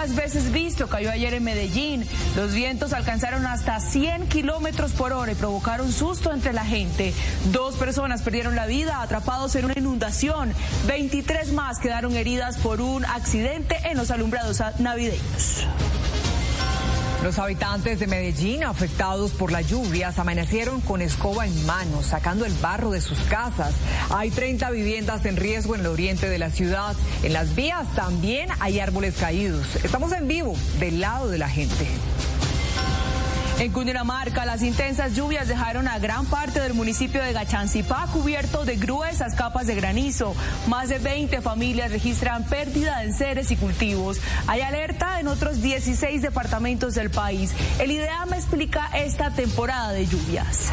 Pocas veces visto cayó ayer en Medellín. Los vientos alcanzaron hasta 100 kilómetros por hora y provocaron susto entre la gente. Dos personas perdieron la vida atrapados en una inundación. 23 más quedaron heridas por un accidente en los alumbrados navideños. Los habitantes de Medellín, afectados por las lluvias, amanecieron con escoba en mano, sacando el barro de sus casas. Hay 30 viviendas en riesgo en el oriente de la ciudad. En las vías también hay árboles caídos. Estamos en vivo del lado de la gente. En Cundinamarca, las intensas lluvias dejaron a gran parte del municipio de Gachancipá cubierto de gruesas capas de granizo. Más de 20 familias registran pérdida de seres y cultivos. Hay alerta en otros 16 departamentos del país. El IDEAM explica esta temporada de lluvias.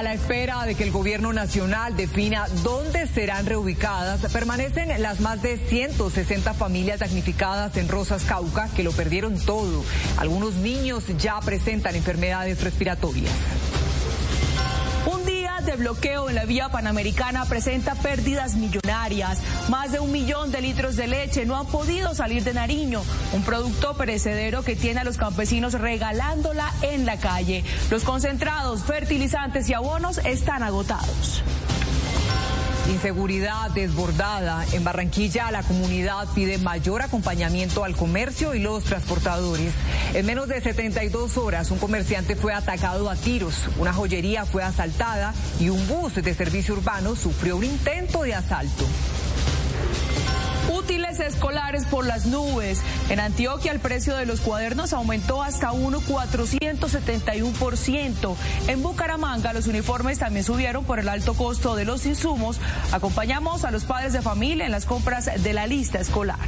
A la espera de que el gobierno nacional defina dónde serán reubicadas, permanecen las más de 160 familias damnificadas en Rosas Cauca que lo perdieron todo. Algunos niños ya presentan enfermedades respiratorias. De bloqueo en la vía panamericana presenta pérdidas millonarias. Más de un millón de litros de leche no han podido salir de Nariño, un producto perecedero que tiene a los campesinos regalándola en la calle. Los concentrados, fertilizantes y abonos están agotados. Inseguridad desbordada. En Barranquilla la comunidad pide mayor acompañamiento al comercio y los transportadores. En menos de 72 horas un comerciante fue atacado a tiros, una joyería fue asaltada y un bus de servicio urbano sufrió un intento de asalto. Útiles escolares por las nubes. En Antioquia el precio de los cuadernos aumentó hasta 1,471%. En Bucaramanga los uniformes también subieron por el alto costo de los insumos. Acompañamos a los padres de familia en las compras de la lista escolar.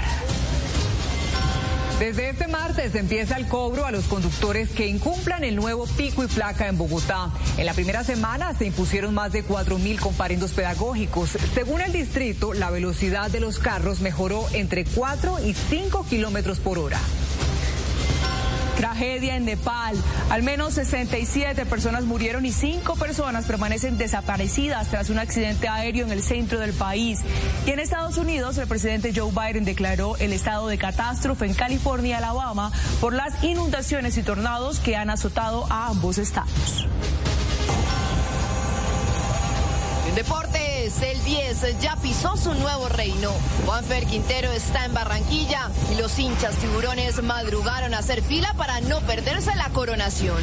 Desde este martes empieza el cobro a los conductores que incumplan el nuevo pico y placa en Bogotá. En la primera semana se impusieron más de 4.000 comparendos pedagógicos. Según el distrito, la velocidad de los carros mejoró entre 4 y 5 kilómetros por hora. Tragedia en Nepal. Al menos 67 personas murieron y 5 personas permanecen desaparecidas tras un accidente aéreo en el centro del país. Y en Estados Unidos, el presidente Joe Biden declaró el estado de catástrofe en California y Alabama por las inundaciones y tornados que han azotado a ambos estados. Deportes, el 10 ya pisó su nuevo reino. Juanfer Quintero está en Barranquilla y los hinchas tiburones madrugaron a hacer fila para no perderse la coronación.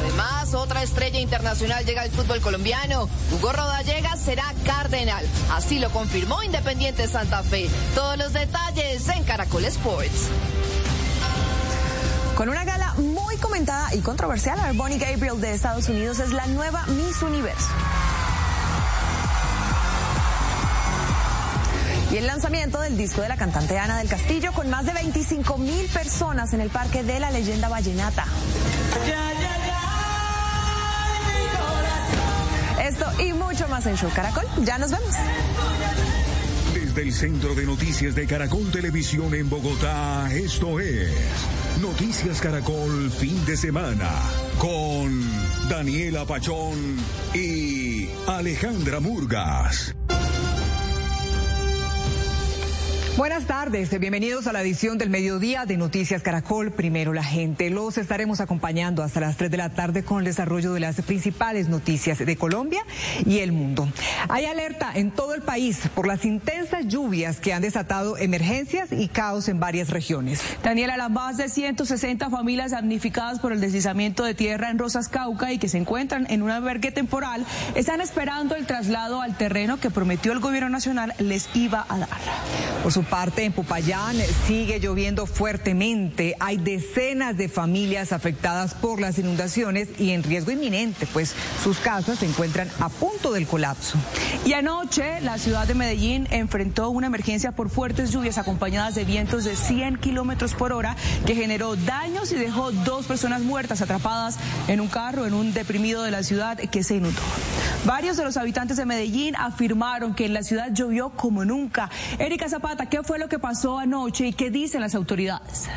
Además, otra estrella internacional llega al fútbol colombiano. Hugo Rodallega será cardenal. Así lo confirmó Independiente Santa Fe. Todos los detalles en Caracol Sports. Con una gala muy comentada y controversial, Bonnie Gabriel de Estados Unidos es la nueva Miss Universo. Y el lanzamiento del disco de la cantante Ana del Castillo con más de 25 mil personas en el Parque de la Leyenda Vallenata. Esto y mucho más en Show Caracol. Ya nos vemos. Desde el Centro de Noticias de Caracol Televisión en Bogotá, esto es Noticias Caracol Fin de Semana con Daniela Pachón y Alejandra Murgas. Buenas tardes, bienvenidos a la edición del mediodía de Noticias Caracol. Primero la gente. Los estaremos acompañando hasta las 3 de la tarde con el desarrollo de las principales noticias de Colombia y el mundo. Hay alerta en todo el país por las intensas lluvias que han desatado emergencias y caos en varias regiones. Daniela, las más de 160 familias damnificadas por el deslizamiento de tierra en Rosas Cauca y que se encuentran en un albergue temporal están esperando el traslado al terreno que prometió el gobierno nacional les iba a dar. Por su parte, en Popayán sigue lloviendo fuertemente. Hay decenas de familias afectadas por las inundaciones y en riesgo inminente, pues sus casas se encuentran a punto del colapso. Y anoche la ciudad de Medellín enfrentó una emergencia por fuertes lluvias acompañadas de vientos de 100 kilómetros por hora que generó daños y dejó dos personas muertas atrapadas en un carro en un deprimido de la ciudad que se inundó. Varios de los habitantes de Medellín afirmaron que en la ciudad llovió como nunca. Erika Zapata, ¿qué fue lo que pasó anoche y qué dicen las autoridades?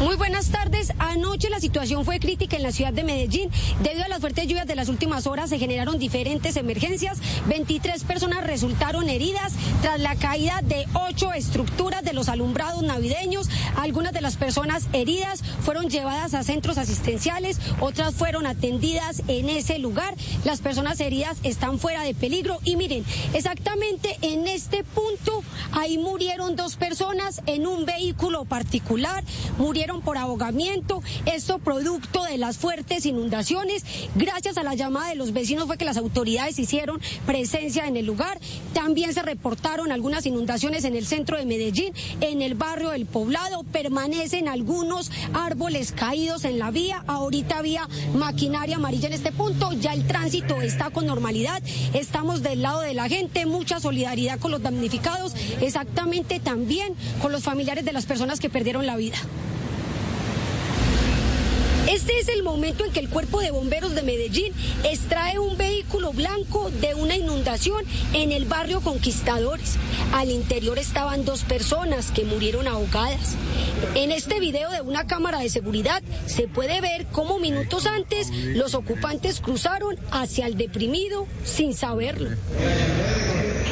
Muy buenas tardes. Anoche la situación fue crítica en la ciudad de Medellín. Debido a las fuertes lluvias de las últimas horas se generaron diferentes emergencias. 23 personas resultaron heridas tras la caída de ocho estructuras de los alumbrados navideños. Algunas de las personas heridas fueron llevadas a centros asistenciales, otras fueron atendidas en ese lugar. Las personas heridas están fuera de peligro y miren, exactamente en este punto ahí murieron dos personas en un vehículo particular. Murieron por ahogamiento, esto producto de las fuertes inundaciones. Gracias a la llamada de los vecinos fue que las autoridades hicieron presencia en el lugar. También se reportaron algunas inundaciones en el centro de Medellín, en el barrio del Poblado. Permanecen algunos árboles caídos en la vía. Ahorita había maquinaria amarilla en este punto. Ya el tránsito está con normalidad. Estamos del lado de la gente. Mucha solidaridad con los damnificados. Exactamente también con los familiares de las personas que perdieron la vida. Este es el momento en que el Cuerpo de Bomberos de Medellín extrae un vehículo blanco de una inundación en el barrio Conquistadores. Al interior estaban dos personas que murieron ahogadas. En este video de una cámara de seguridad se puede ver cómo minutos antes los ocupantes cruzaron hacia el deprimido sin saberlo.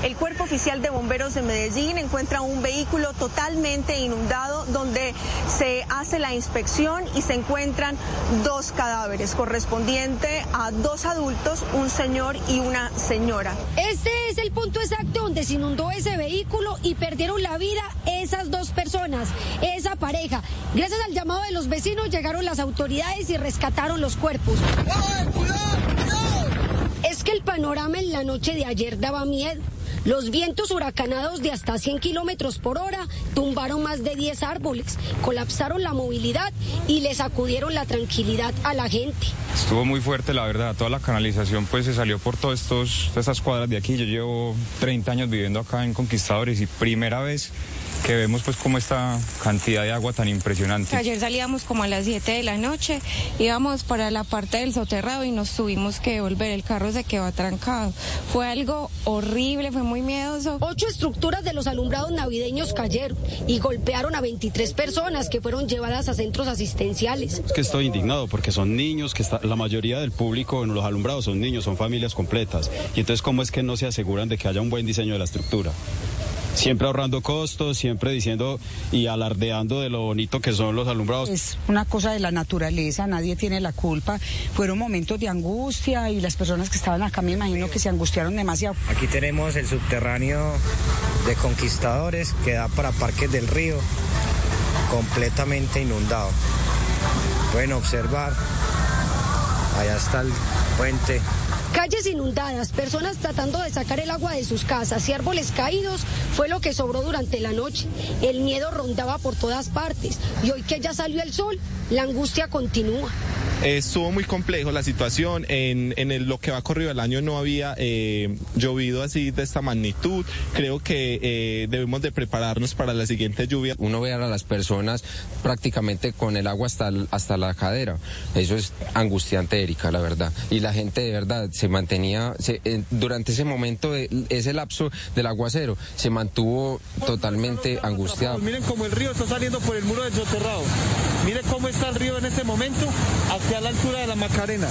El Cuerpo Oficial de Bomberos de Medellín encuentra un vehículo totalmente inundado donde se hace la inspección y se encuentran dos cadáveres correspondiente a dos adultos, un señor y una señora. Este es el punto exacto donde se inundó ese vehículo y perdieron la vida esas dos personas, esa pareja. Gracias al llamado de los vecinos llegaron las autoridades y rescataron los cuerpos. Es que el panorama en la noche de ayer daba miedo. Los vientos huracanados de hasta 100 kilómetros por hora tumbaron más de 10 árboles, colapsaron la movilidad y le sacudieron la tranquilidad a la gente. Estuvo muy fuerte, la verdad. Toda la canalización pues se salió por todas estas cuadras de aquí. Yo llevo 30 años viviendo acá en Conquistadores y primera vez que vemos pues como esta cantidad de agua tan impresionante. Ayer salíamos como a las 7 de la noche, íbamos para la parte del soterrado y nos tuvimos que volver, el carro se quedó atrancado. Fue algo horrible, fue muy miedoso. Ocho estructuras de los alumbrados navideños cayeron y golpearon a 23 personas que fueron llevadas a centros asistenciales. Es que estoy indignado porque son niños, que está, la mayoría del público en los alumbrados son niños, son familias completas. Y entonces, ¿cómo es que no se aseguran de que haya un buen diseño de la estructura? Siempre ahorrando costos, siempre diciendo y alardeando de lo bonito que son los alumbrados. Es una cosa de la naturaleza, nadie tiene la culpa. Fueron momentos de angustia y las personas que estaban acá me imagino que se angustiaron demasiado. Aquí tenemos el subterráneo de Conquistadores que da para Parques del Río, completamente inundado. Pueden observar, allá está el puente Calles inundadas, personas tratando de sacar el agua de sus casas y árboles caídos fue lo que sobró durante la noche. El miedo rondaba por todas partes y hoy que ya salió el sol, la angustia continúa. Estuvo muy complejo la situación. En, en lo que va corrido el año no había eh, llovido así de esta magnitud. Creo que eh, debemos de prepararnos para la siguiente lluvia. Uno ve a las personas prácticamente con el agua hasta, hasta la cadera. Eso es angustiante, Erika, la verdad. Y la gente de verdad se mantenía, eh, durante ese momento, ese lapso del aguacero, se mantuvo totalmente angustiado. Miren cómo el río está saliendo por el muro del soterrado. Miren cómo está el río en este momento hacia la altura de la Macarena.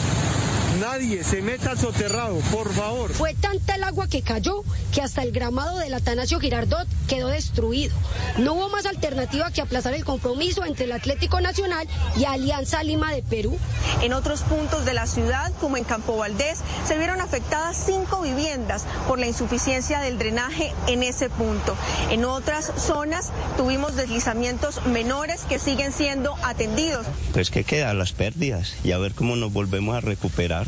Nadie se meta al soterrado, por favor. Fue tanta el agua que cayó que hasta el gramado del Atanasio Girardot quedó destruido. No hubo más alternativa que aplazar el compromiso entre el Atlético Nacional y Alianza Lima de Perú. En otros puntos de la ciudad, como en Campo Valdés, se vieron afectadas cinco viviendas por la insuficiencia del drenaje en ese punto. En otras zonas tuvimos deslizamientos menores que siguen siendo atendidos. Pues que quedan las pérdidas y a ver cómo nos volvemos a recuperar.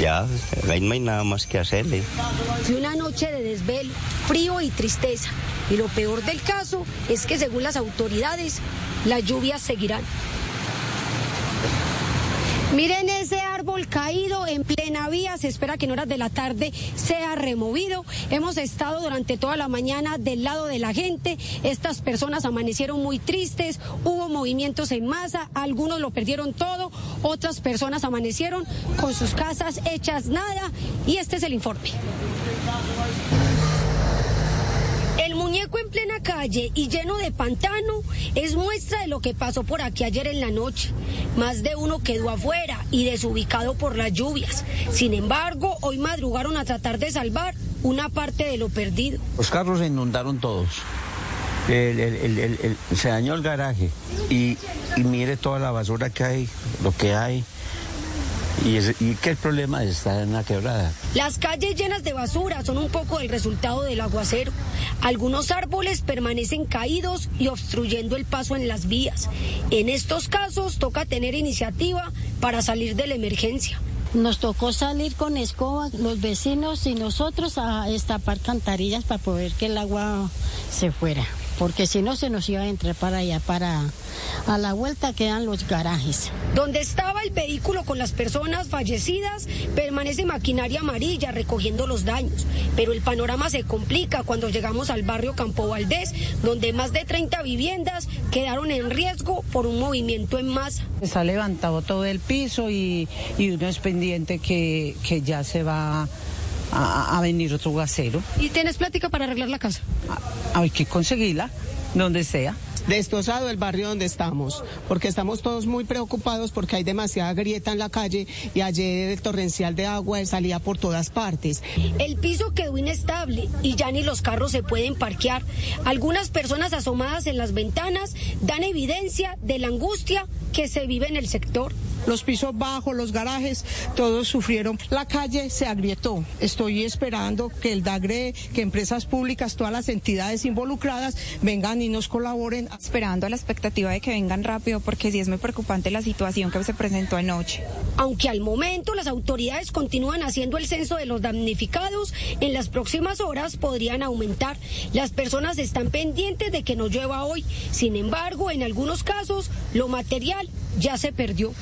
Ya, ahí no hay nada más que hacerle. Fue una noche de desvelo, frío y tristeza. Y lo peor del caso es que según las autoridades, las lluvias seguirán. Miren ese árbol caído en plena vía, se espera que en horas de la tarde sea removido. Hemos estado durante toda la mañana del lado de la gente, estas personas amanecieron muy tristes, hubo movimientos en masa, algunos lo perdieron todo, otras personas amanecieron con sus casas hechas nada. Y este es el informe. Plena calle y lleno de pantano es muestra de lo que pasó por aquí ayer en la noche. Más de uno quedó afuera y desubicado por las lluvias. Sin embargo, hoy madrugaron a tratar de salvar una parte de lo perdido. Los carros se inundaron todos. Se dañó el garaje y, y mire toda la basura que hay, lo que hay. Y, es- y que el problema está en la quebrada. Las calles llenas de basura son un poco el resultado del aguacero. Algunos árboles permanecen caídos y obstruyendo el paso en las vías. En estos casos toca tener iniciativa para salir de la emergencia. Nos tocó salir con escoba, los vecinos y nosotros a destapar cantarillas para poder que el agua se fuera, porque si no se nos iba a entrar para allá, para a la vuelta quedan los garajes. Donde estaba el vehículo con las personas fallecidas, permanece maquinaria amarilla recogiendo los daños. Pero el panorama se complica cuando llegamos al barrio Campo Valdés, donde más de 30 viviendas quedaron en riesgo por un movimiento en masa. Está levantado todo el piso y, y uno es pendiente que, que ya se va a, a venir otro aguacero. ¿Y tienes plática para arreglar la casa? Hay que conseguirla, donde sea. Destrozado el barrio donde estamos, porque estamos todos muy preocupados porque hay demasiada grieta en la calle y ayer el torrencial de agua salía por todas partes. El piso quedó inestable y ya ni los carros se pueden parquear. Algunas personas asomadas en las ventanas dan evidencia de la angustia que se vive en el sector. Los pisos bajos, los garajes, todos sufrieron. La calle se agrietó. Estoy esperando que el DAGRE, que empresas públicas, todas las entidades involucradas vengan y nos colaboren. Esperando a la expectativa de que vengan rápido porque sí es muy preocupante la situación que se presentó anoche. Aunque al momento las autoridades continúan haciendo el censo de los damnificados, en las próximas horas podrían aumentar. Las personas están pendientes de que no llueva hoy. Sin embargo, en algunos casos, lo material ya se perdió.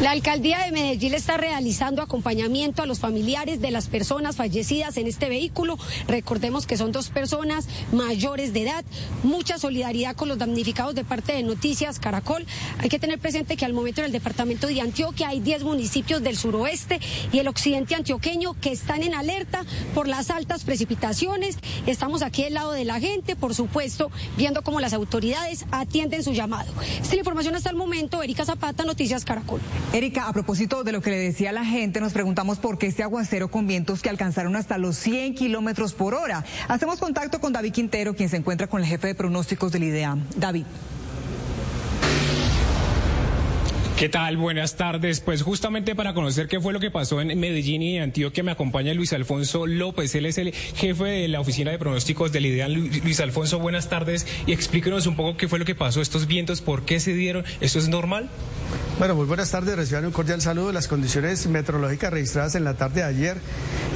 La alcaldía de Medellín está realizando acompañamiento a los familiares de las personas fallecidas en este vehículo. Recordemos que son dos personas mayores de edad. Mucha solidaridad con los damnificados de parte de Noticias Caracol. Hay que tener presente que al momento en el departamento de Antioquia hay 10 municipios del suroeste y el occidente antioqueño que están en alerta por las altas precipitaciones. Estamos aquí del lado de la gente, por supuesto, viendo cómo las autoridades atienden su llamado. Esta es la información hasta el momento. Erika Zapata, Noticias Caracol. Erika, a propósito de lo que le decía la gente, nos preguntamos por qué este aguacero con vientos que alcanzaron hasta los 100 kilómetros por hora. Hacemos contacto con David Quintero, quien se encuentra con el jefe de pronósticos del IDEAM. David. ¿Qué tal? Buenas tardes. Pues justamente para conocer qué fue lo que pasó en Medellín y Antioquia me acompaña Luis Alfonso López. Él es el jefe de la oficina de pronósticos del IDEAN. Lu- Luis Alfonso, buenas tardes y explíquenos un poco qué fue lo que pasó, estos vientos, por qué se dieron. ¿Esto es normal? Bueno, muy buenas tardes. Reciban un cordial saludo. Las condiciones meteorológicas registradas en la tarde de ayer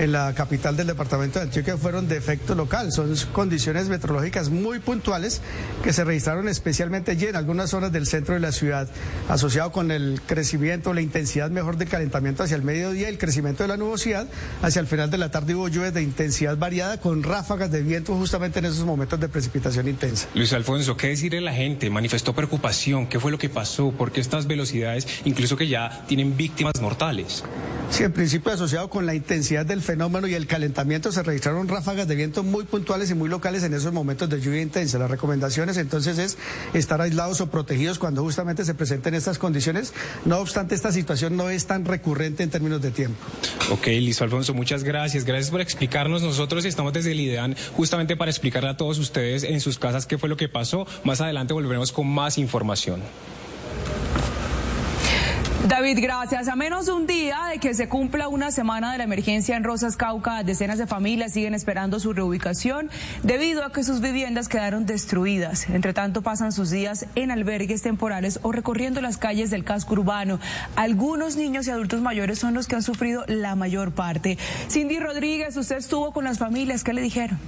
en la capital del departamento de Antioquia fueron de efecto local. Son condiciones meteorológicas muy puntuales que se registraron especialmente allí en algunas zonas del centro de la ciudad, asociado con el crecimiento, la intensidad mejor de calentamiento hacia el mediodía y el crecimiento de la nubosidad. Hacia el final de la tarde hubo lluvias de intensidad variada con ráfagas de viento justamente en esos momentos de precipitación intensa. Luis Alfonso, ¿qué decirle a la gente? Manifestó preocupación. ¿Qué fue lo que pasó? ¿Por qué estas velocidades, incluso que ya tienen víctimas mortales? Sí, en principio asociado con la intensidad del fenómeno y el calentamiento se registraron ráfagas de viento muy puntuales y muy locales en esos momentos de lluvia intensa. Las recomendaciones entonces es estar aislados o protegidos cuando justamente se presenten estas condiciones. No obstante, esta situación no es tan recurrente en términos de tiempo. Ok, Luis Alfonso, muchas gracias. Gracias por explicarnos. Nosotros estamos desde el IDEAN justamente para explicarle a todos ustedes en sus casas qué fue lo que pasó. Más adelante volveremos con más información. David, gracias. A menos un día de que se cumpla una semana de la emergencia en Rosas Cauca, decenas de familias siguen esperando su reubicación debido a que sus viviendas quedaron destruidas. Entre tanto, pasan sus días en albergues temporales o recorriendo las calles del casco urbano. Algunos niños y adultos mayores son los que han sufrido la mayor parte. Cindy Rodríguez, usted estuvo con las familias, ¿qué le dijeron?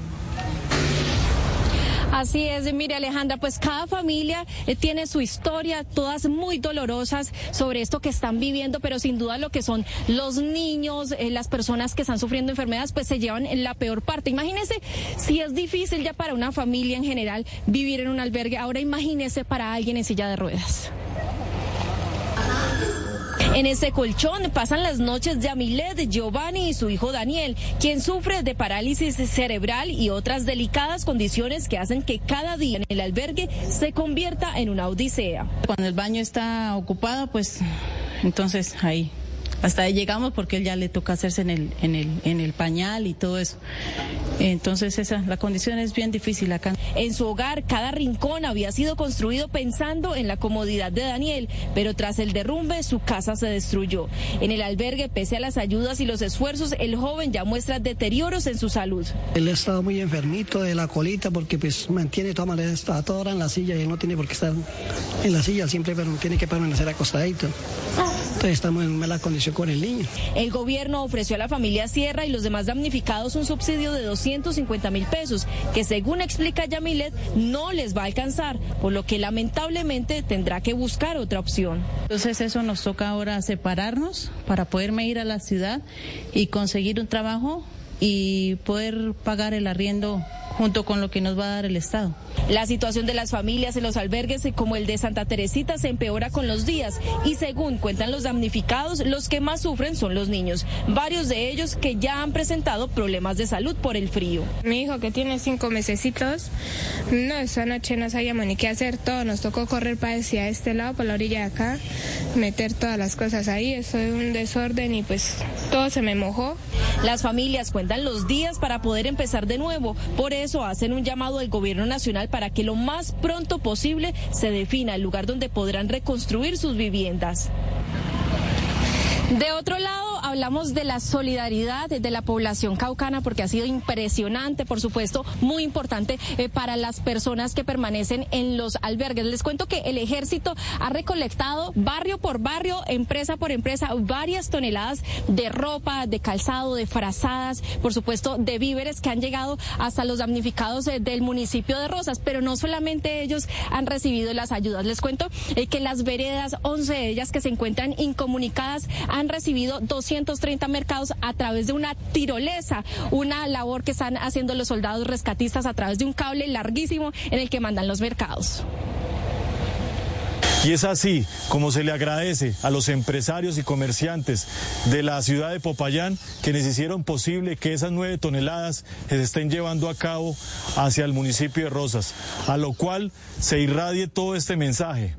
Así es, mire Alejandra, pues cada familia eh, tiene su historia, todas muy dolorosas sobre esto que están viviendo, pero sin duda lo que son los niños, eh, las personas que están sufriendo enfermedades, pues se llevan la peor parte. Imagínese si es difícil ya para una familia en general vivir en un albergue, ahora imagínese para alguien en silla de ruedas. En ese colchón pasan las noches de Amilet, Giovanni y su hijo Daniel, quien sufre de parálisis cerebral y otras delicadas condiciones que hacen que cada día en el albergue se convierta en una odisea. Cuando el baño está ocupado, pues entonces ahí hasta ahí llegamos porque él ya le toca hacerse en el, en el, en el pañal y todo eso. Entonces esa, la condición es bien difícil acá. En su hogar, cada rincón había sido construido pensando en la comodidad de Daniel, pero tras el derrumbe su casa se destruyó. En el albergue, pese a las ayudas y los esfuerzos, el joven ya muestra deterioros en su salud. Él ha estado muy enfermito de la colita porque pues mantiene de todas maneras, está toda hora en la silla y él no tiene por qué estar en la silla siempre, pero tiene que permanecer acostadito. Entonces estamos en mala condición con el niño. El gobierno ofreció a la familia Sierra y los demás damnificados un subsidio de 250 mil pesos, que según explica Yamilet, no les va a alcanzar, por lo que lamentablemente tendrá que buscar otra opción. Entonces eso nos toca ahora separarnos para poderme ir a la ciudad y conseguir un trabajo y poder pagar el arriendo junto con lo que nos va a dar el Estado. La situación de las familias en los albergues como el de Santa Teresita se empeora con los días y según cuentan los damnificados, los que más sufren son los niños, varios de ellos que ya han presentado problemas de salud por el frío. Mi hijo que tiene cinco mesecitos, no, esa noche no sabíamos ni qué hacer, todo nos tocó correr para hacia este lado, por la orilla de acá, meter todas las cosas ahí, eso es un desorden y pues todo se me mojó. Las familias cuentan los días para poder empezar de nuevo, por eso hacen un llamado al gobierno nacional para que lo más pronto posible se defina el lugar donde podrán reconstruir sus viviendas. De otro lado, hablamos de la solidaridad de la población caucana porque ha sido impresionante, por supuesto, muy importante eh, para las personas que permanecen en los albergues. Les cuento que el ejército ha recolectado barrio por barrio, empresa por empresa, varias toneladas de ropa, de calzado, de frazadas, por supuesto, de víveres que han llegado hasta los damnificados eh, del municipio de Rosas, pero no solamente ellos han recibido las ayudas. Les cuento eh, que las veredas, 11 de ellas que se encuentran incomunicadas, han recibido 200 230 mercados a través de una tirolesa, una labor que están haciendo los soldados rescatistas a través de un cable larguísimo en el que mandan los mercados. Y es así como se le agradece a los empresarios y comerciantes de la ciudad de Popayán quienes hicieron posible que esas nueve toneladas se estén llevando a cabo hacia el municipio de Rosas, a lo cual se irradie todo este mensaje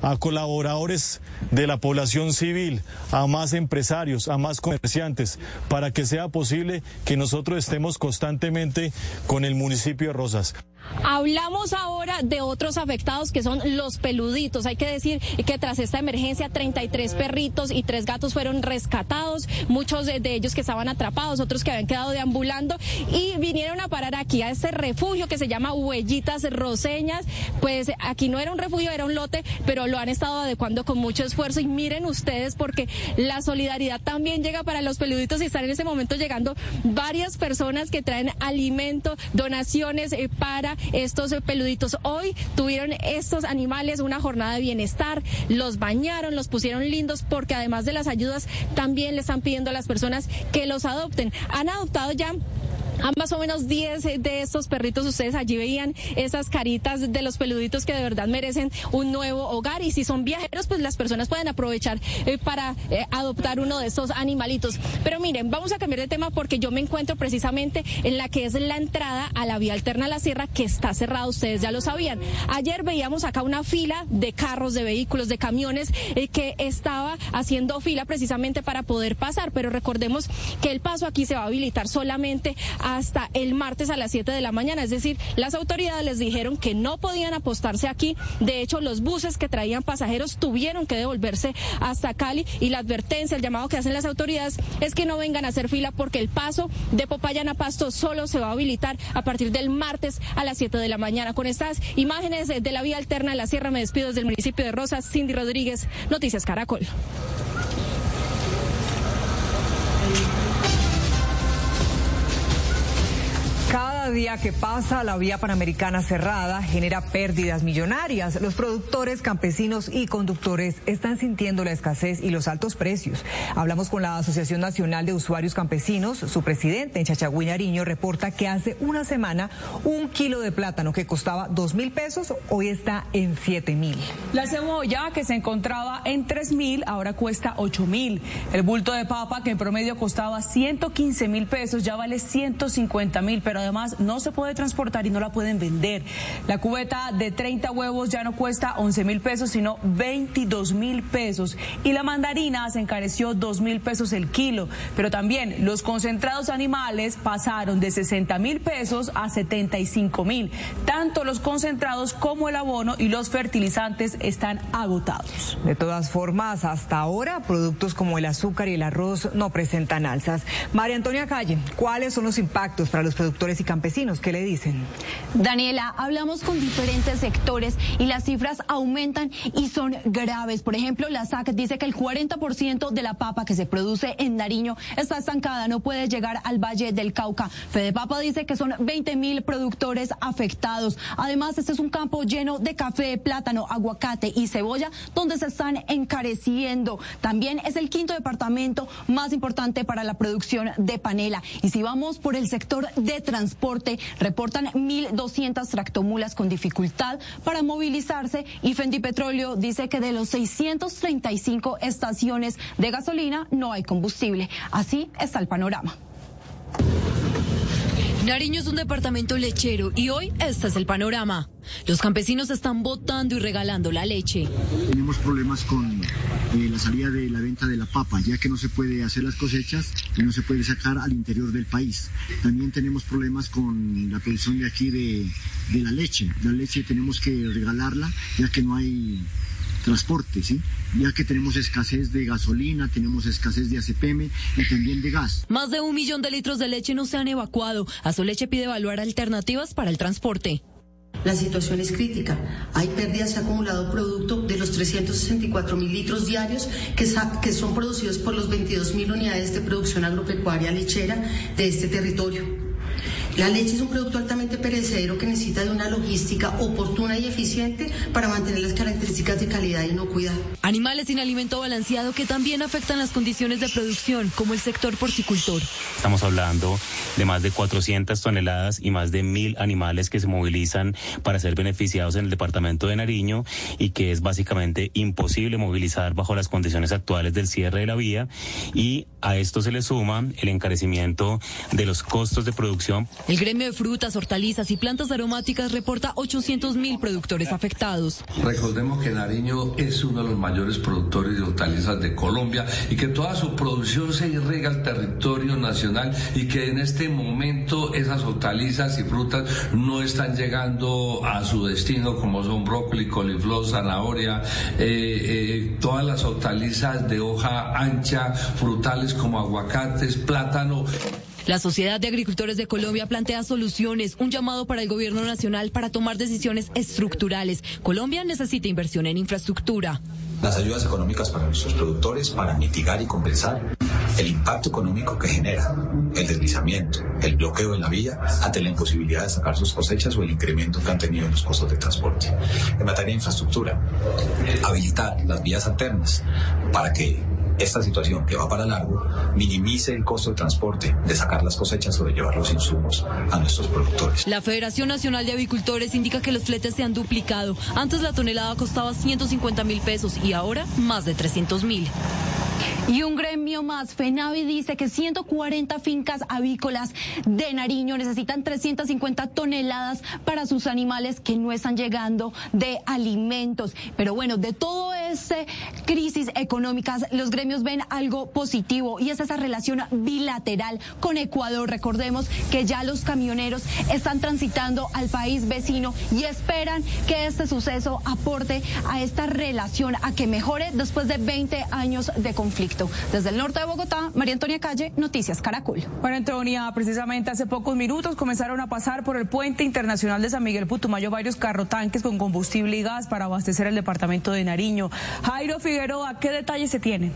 a colaboradores de la población civil, a más empresarios, a más comerciantes, para que sea posible que nosotros estemos constantemente con el municipio de Rosas. Hablamos ahora de otros afectados que son los peluditos. Hay que decir que tras esta emergencia 33 perritos y tres gatos fueron rescatados, muchos de, ellos que estaban atrapados, otros que habían quedado deambulando y vinieron a parar aquí a este refugio que se llama Huellitas Roseñas. Pues aquí no era un refugio, era un lote, pero lo han estado adecuando con esfuerzo y miren ustedes porque la solidaridad también llega para los peluditos y están en ese momento llegando varias personas que traen alimento, donaciones eh, para estos peluditos. Hoy tuvieron estos animales una jornada de bienestar, los bañaron, los pusieron lindos porque además de las ayudas también le están pidiendo a las personas que los adopten. Han adoptado ya a más o menos 10 de estos perritos, ustedes allí veían esas caritas de los peluditos que de verdad merecen un nuevo hogar y si son viajeros, pues las personas pueden aprovechar eh, para eh, adoptar uno de estos animalitos. Pero miren, vamos a cambiar de tema porque yo me encuentro precisamente en la que es la entrada a la vía alterna a la sierra que está cerrada, ustedes ya lo sabían. Ayer veíamos acá una fila de carros, de vehículos, de camiones eh, que estaba haciendo fila precisamente para poder pasar, pero recordemos que el paso aquí se va a habilitar solamente hasta el martes a las 7 de la mañana. Es decir, las autoridades les dijeron que no podían apostarse aquí. De hecho, los buses que traían pasajeros tuvieron que devolverse hasta Cali y la advertencia, el llamado que hacen las autoridades es que no vengan a hacer fila porque el paso de Popayán a Pasto solo se va a habilitar a partir del martes a las 7 de la mañana. Con estas imágenes de la vía alterna de la Sierra me despido desde el municipio de Rosas. Cindy Rodríguez, Noticias Caracol. Cause Cada día que pasa, la vía panamericana cerrada genera pérdidas millonarias. Los productores, campesinos y conductores están sintiendo la escasez y los altos precios. Hablamos con la Asociación Nacional de Usuarios Campesinos. Su presidente en Chachagüí Nariño reporta que hace una semana un kilo de plátano que costaba dos mil pesos hoy está en siete mil. La cebolla que se encontraba en tres mil ahora cuesta ocho mil. El bulto de papa que en promedio costaba 115 mil pesos ya vale 150 mil, pero además no se puede transportar y no la pueden vender. La cubeta de 30 huevos ya no cuesta 11 mil pesos, sino 22 mil pesos. Y la mandarina se encareció 2 mil pesos el kilo. Pero también los concentrados animales pasaron de 60 mil pesos a 75 mil. Tanto los concentrados como el abono y los fertilizantes están agotados. De todas formas, hasta ahora, productos como el azúcar y el arroz no presentan alzas. María Antonia Calle, ¿cuáles son los impactos para los productores y campesinos? ¿Qué le dicen? Daniela, hablamos con diferentes sectores y las cifras aumentan y son graves. Por ejemplo, la SAC dice que el 40% de la papa que se produce en Nariño está estancada, no puede llegar al Valle del Cauca. Fede Papa dice que son 20 mil productores afectados. Además, este es un campo lleno de café, plátano, aguacate y cebolla, donde se están encareciendo. También es el quinto departamento más importante para la producción de panela. Y si vamos por el sector de transporte, reportan 1.200 tractomulas con dificultad para movilizarse y Fendi Petróleo dice que de los 635 estaciones de gasolina no hay combustible. Así está el panorama. Nariño es un departamento lechero y hoy este es el panorama. Los campesinos están botando y regalando la leche. Tenemos problemas con eh, la salida de la venta de la papa, ya que no se puede hacer las cosechas y no se puede sacar al interior del país. También tenemos problemas con la producción de aquí de, de la leche. La leche tenemos que regalarla, ya que no hay transporte, ¿sí? ya que tenemos escasez de gasolina, tenemos escasez de ACPM y también de gas. Más de un millón de litros de leche no se han evacuado. Azoleche pide evaluar alternativas para el transporte. La situación es crítica. Hay pérdidas, se ha acumulado producto de los 364 mil litros diarios que, que son producidos por los 22 mil unidades de producción agropecuaria lechera de este territorio. La leche es un producto altamente perecedero que necesita de una logística oportuna y eficiente para mantener las características de calidad y inocuidad. Animales sin alimento balanceado que también afectan las condiciones de producción, como el sector porcicultor. Estamos hablando de más de 400 toneladas y más de mil animales que se movilizan para ser beneficiados en el departamento de Nariño y que es básicamente imposible movilizar bajo las condiciones actuales del cierre de la vía y a esto se le suma el encarecimiento de los costos de producción el gremio de frutas, hortalizas y plantas aromáticas reporta 800 mil productores afectados. Recordemos que Nariño es uno de los mayores productores de hortalizas de Colombia y que toda su producción se irriga al territorio nacional y que en este momento esas hortalizas y frutas no están llegando a su destino como son brócoli, coliflor, zanahoria, eh, eh, todas las hortalizas de hoja ancha, frutales como aguacates, plátano. La Sociedad de Agricultores de Colombia plantea soluciones, un llamado para el gobierno nacional para tomar decisiones estructurales. Colombia necesita inversión en infraestructura. Las ayudas económicas para nuestros productores para mitigar y compensar el impacto económico que genera el deslizamiento, el bloqueo de la vía ante la imposibilidad de sacar sus cosechas o el incremento que han tenido en los costos de transporte. En materia de infraestructura, habilitar las vías alternas para que esta situación que va para largo minimice el costo de transporte, de sacar las cosechas o de llevar los insumos a nuestros productores. La Federación Nacional de Avicultores indica que los fletes se han duplicado. Antes la tonelada costaba 150 mil pesos y ahora más de 300 mil. Y un gremio más, FENAVI dice que 140 fincas avícolas de Nariño necesitan 350 toneladas para sus animales que no están llegando de alimentos. Pero bueno, de todo ese crisis económicas, los gremios ven algo positivo y es esa relación bilateral con Ecuador. Recordemos que ya los camioneros están transitando al país vecino y esperan que este suceso aporte a esta relación, a que mejore después de 20 años de conflicto. Desde el norte de Bogotá, María Antonia Calle, Noticias Caracol. María Antonia, precisamente hace pocos minutos comenzaron a pasar por el puente internacional de San Miguel Putumayo varios carrotanques con combustible y gas para abastecer el departamento de Nariño. Jairo Figueroa, ¿qué detalles se tienen?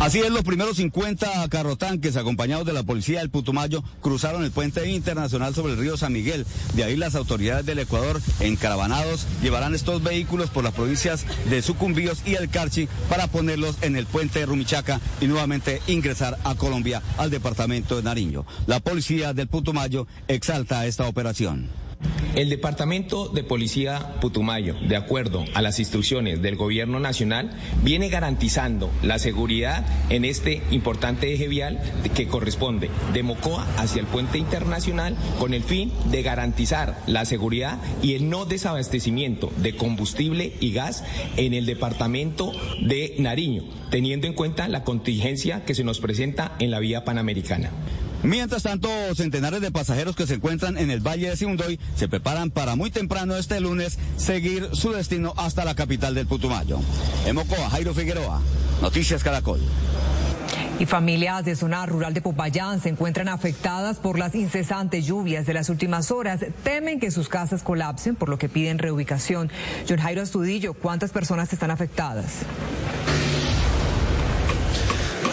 Así es, los primeros 50 carrotanques acompañados de la policía del Putumayo cruzaron el puente internacional sobre el río San Miguel. De ahí las autoridades del Ecuador, encaravanados, llevarán estos vehículos por las provincias de Sucumbíos y El Carchi para ponerlos en el puente de Rumichaca y nuevamente ingresar a Colombia, al departamento de Nariño. La policía del Putumayo exalta esta operación. El Departamento de Policía Putumayo, de acuerdo a las instrucciones del Gobierno Nacional, viene garantizando la seguridad en este importante eje vial que corresponde de Mocoa hacia el puente internacional con el fin de garantizar la seguridad y el no desabastecimiento de combustible y gas en el Departamento de Nariño, teniendo en cuenta la contingencia que se nos presenta en la vía panamericana. Mientras tanto, centenares de pasajeros que se encuentran en el Valle de Siundoy se preparan para muy temprano este lunes seguir su destino hasta la capital del Putumayo. En Mocoa, Jairo Figueroa, Noticias Caracol. Y familias de zona rural de Popayán se encuentran afectadas por las incesantes lluvias de las últimas horas. Temen que sus casas colapsen, por lo que piden reubicación. John Jairo Astudillo, ¿cuántas personas están afectadas?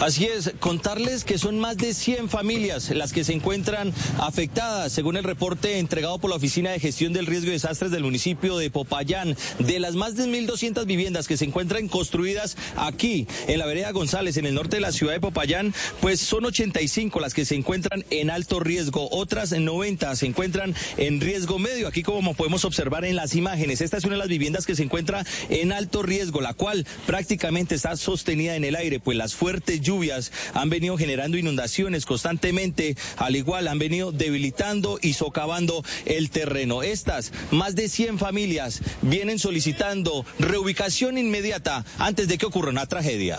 Así es, contarles que son más de 100 familias las que se encuentran afectadas, según el reporte entregado por la Oficina de Gestión del Riesgo y Desastres del municipio de Popayán. De las más de 1.200 viviendas que se encuentran construidas aquí, en la vereda González, en el norte de la ciudad de Popayán, pues son 85 las que se encuentran en alto riesgo. Otras 90 se encuentran en riesgo medio. Aquí como podemos observar en las imágenes, esta es una de las viviendas que se encuentra en alto riesgo, la cual prácticamente está sostenida en el aire, pues las fuertes lluvias han venido generando inundaciones constantemente, al igual han venido debilitando y socavando el terreno. Estas más de 100 familias vienen solicitando reubicación inmediata antes de que ocurra una tragedia.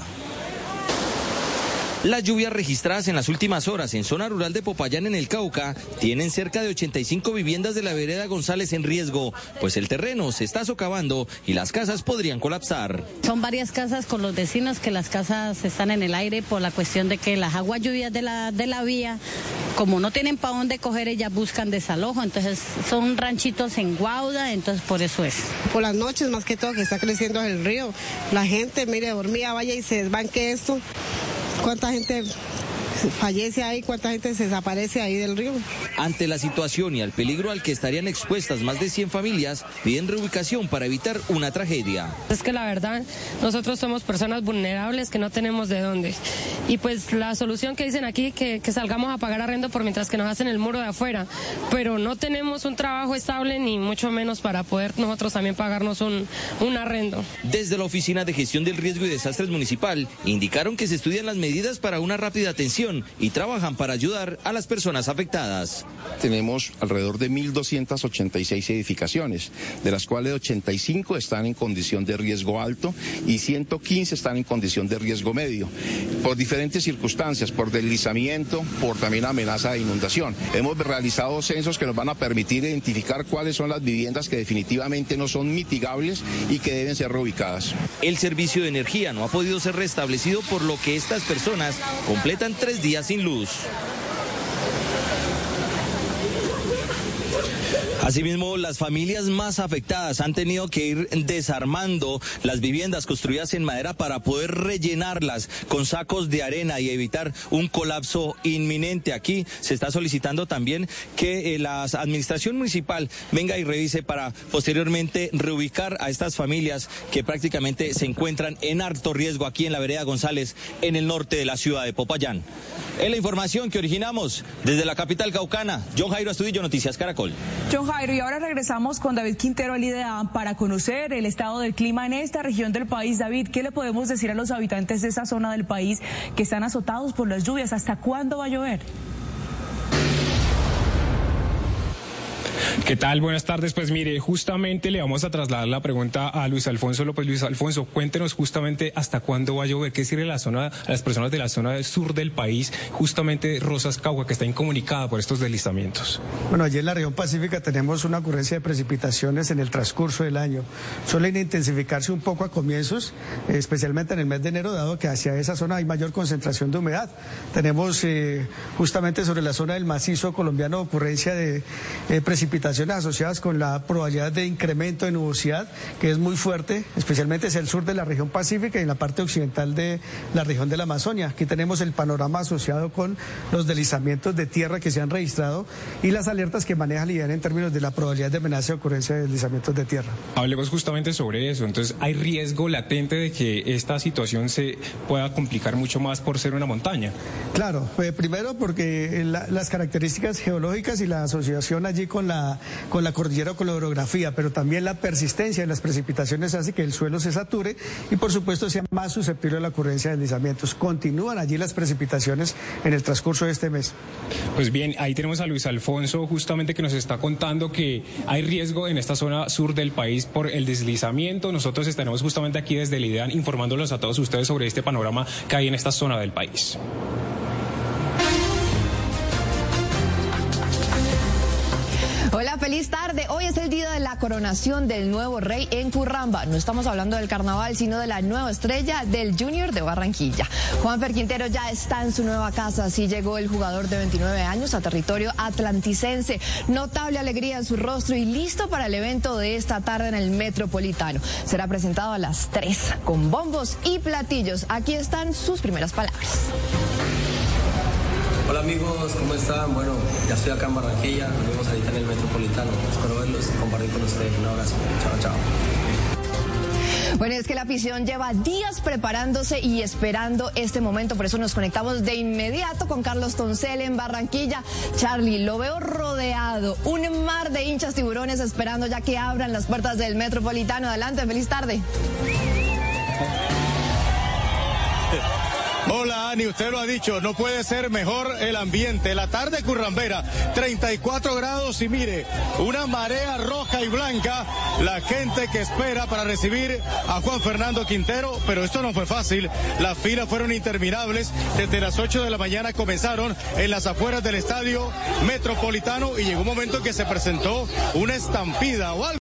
Las lluvias registradas en las últimas horas en zona rural de Popayán en el Cauca tienen cerca de 85 viviendas de la vereda González en riesgo, pues el terreno se está socavando y las casas podrían colapsar. Son varias casas con los vecinos que las casas están en el aire por la cuestión de que las aguas lluvias de la, de la vía, como no tienen para dónde coger, ellas buscan desalojo, entonces son ranchitos en Guauda, entonces por eso es. Por las noches más que todo que está creciendo el río, la gente, mire, dormía, vaya y se desbanque esto cuánta gente fallece ahí, cuánta gente se desaparece ahí del río. Ante la situación y al peligro al que estarían expuestas más de 100 familias, piden reubicación para evitar una tragedia. Es que la verdad, nosotros somos personas vulnerables que no tenemos de dónde. Y pues la solución que dicen aquí, que, que salgamos a pagar arrendo por mientras que nos hacen el muro de afuera, pero no tenemos un trabajo estable ni mucho menos para poder nosotros también pagarnos un, un arrendo. Desde la Oficina de Gestión del Riesgo y Desastres Municipal, indicaron que se estudian las medidas para una rápida atención y trabajan para ayudar a las personas afectadas. Tenemos alrededor de 1.286 edificaciones, de las cuales 85 están en condición de riesgo alto y 115 están en condición de riesgo medio, por diferentes circunstancias, por deslizamiento, por también amenaza de inundación. Hemos realizado censos que nos van a permitir identificar cuáles son las viviendas que definitivamente no son mitigables y que deben ser reubicadas. El servicio de energía no ha podido ser restablecido por lo que estas personas completan tres días sin luz. Asimismo, las familias más afectadas han tenido que ir desarmando las viviendas construidas en madera para poder rellenarlas con sacos de arena y evitar un colapso inminente. Aquí se está solicitando también que eh, la administración municipal venga y revise para posteriormente reubicar a estas familias que prácticamente se encuentran en alto riesgo aquí en la vereda González, en el norte de la ciudad de Popayán. Es la información que originamos desde la capital caucana. John Jairo Astudillo, Noticias Caracol. Y ahora regresamos con David Quintero al IDEA para conocer el estado del clima en esta región del país. David, ¿qué le podemos decir a los habitantes de esa zona del país que están azotados por las lluvias? ¿Hasta cuándo va a llover? ¿Qué tal? Buenas tardes. Pues mire, justamente le vamos a trasladar la pregunta a Luis Alfonso López. Luis Alfonso, cuéntenos justamente hasta cuándo va a llover. ¿Qué a, la zona, a las personas de la zona del sur del país, justamente Rosas Cauca, que está incomunicada por estos deslizamientos? Bueno, allí en la región pacífica tenemos una ocurrencia de precipitaciones en el transcurso del año. Suelen intensificarse un poco a comienzos, especialmente en el mes de enero, dado que hacia esa zona hay mayor concentración de humedad. Tenemos eh, justamente sobre la zona del macizo colombiano ocurrencia de eh, precipitaciones asociadas con la probabilidad de incremento de nubosidad, que es muy fuerte, especialmente hacia el sur de la región pacífica y en la parte occidental de la región de la Amazonia. Aquí tenemos el panorama asociado con los deslizamientos de tierra que se han registrado y las alertas que maneja el en términos de la probabilidad de amenaza de ocurrencia de deslizamientos de tierra. Hablemos justamente sobre eso. Entonces, ¿hay riesgo latente de que esta situación se pueda complicar mucho más por ser una montaña? Claro, eh, primero porque las características geológicas y la asociación allí con la con la cordillera o con la orografía, pero también la persistencia de las precipitaciones hace que el suelo se sature y por supuesto sea más susceptible a la ocurrencia de deslizamientos. Continúan allí las precipitaciones en el transcurso de este mes. Pues bien, ahí tenemos a Luis Alfonso justamente que nos está contando que hay riesgo en esta zona sur del país por el deslizamiento. Nosotros estaremos justamente aquí desde el IDEAN informándolos a todos ustedes sobre este panorama que hay en esta zona del país. Hoy es el día de la coronación del nuevo rey en Curramba. No estamos hablando del carnaval, sino de la nueva estrella del Junior de Barranquilla. Juan Quintero ya está en su nueva casa. Así llegó el jugador de 29 años a territorio atlanticense. Notable alegría en su rostro y listo para el evento de esta tarde en el Metropolitano. Será presentado a las 3 con bombos y platillos. Aquí están sus primeras palabras. Hola amigos, ¿cómo están? Bueno, ya estoy acá en Barranquilla, nos vemos ahorita en el Metropolitano. Espero verlos y compartir con ustedes. Un abrazo. Chao, chao. Bueno, es que la afición lleva días preparándose y esperando este momento, por eso nos conectamos de inmediato con Carlos Toncel en Barranquilla. Charlie, lo veo rodeado, un mar de hinchas tiburones esperando ya que abran las puertas del Metropolitano. Adelante, feliz tarde. Hola Ani, usted lo ha dicho, no puede ser mejor el ambiente. La tarde currambera, 34 grados y mire, una marea roja y blanca, la gente que espera para recibir a Juan Fernando Quintero, pero esto no fue fácil, las filas fueron interminables, desde las 8 de la mañana comenzaron en las afueras del estadio metropolitano y llegó un momento que se presentó una estampida o algo.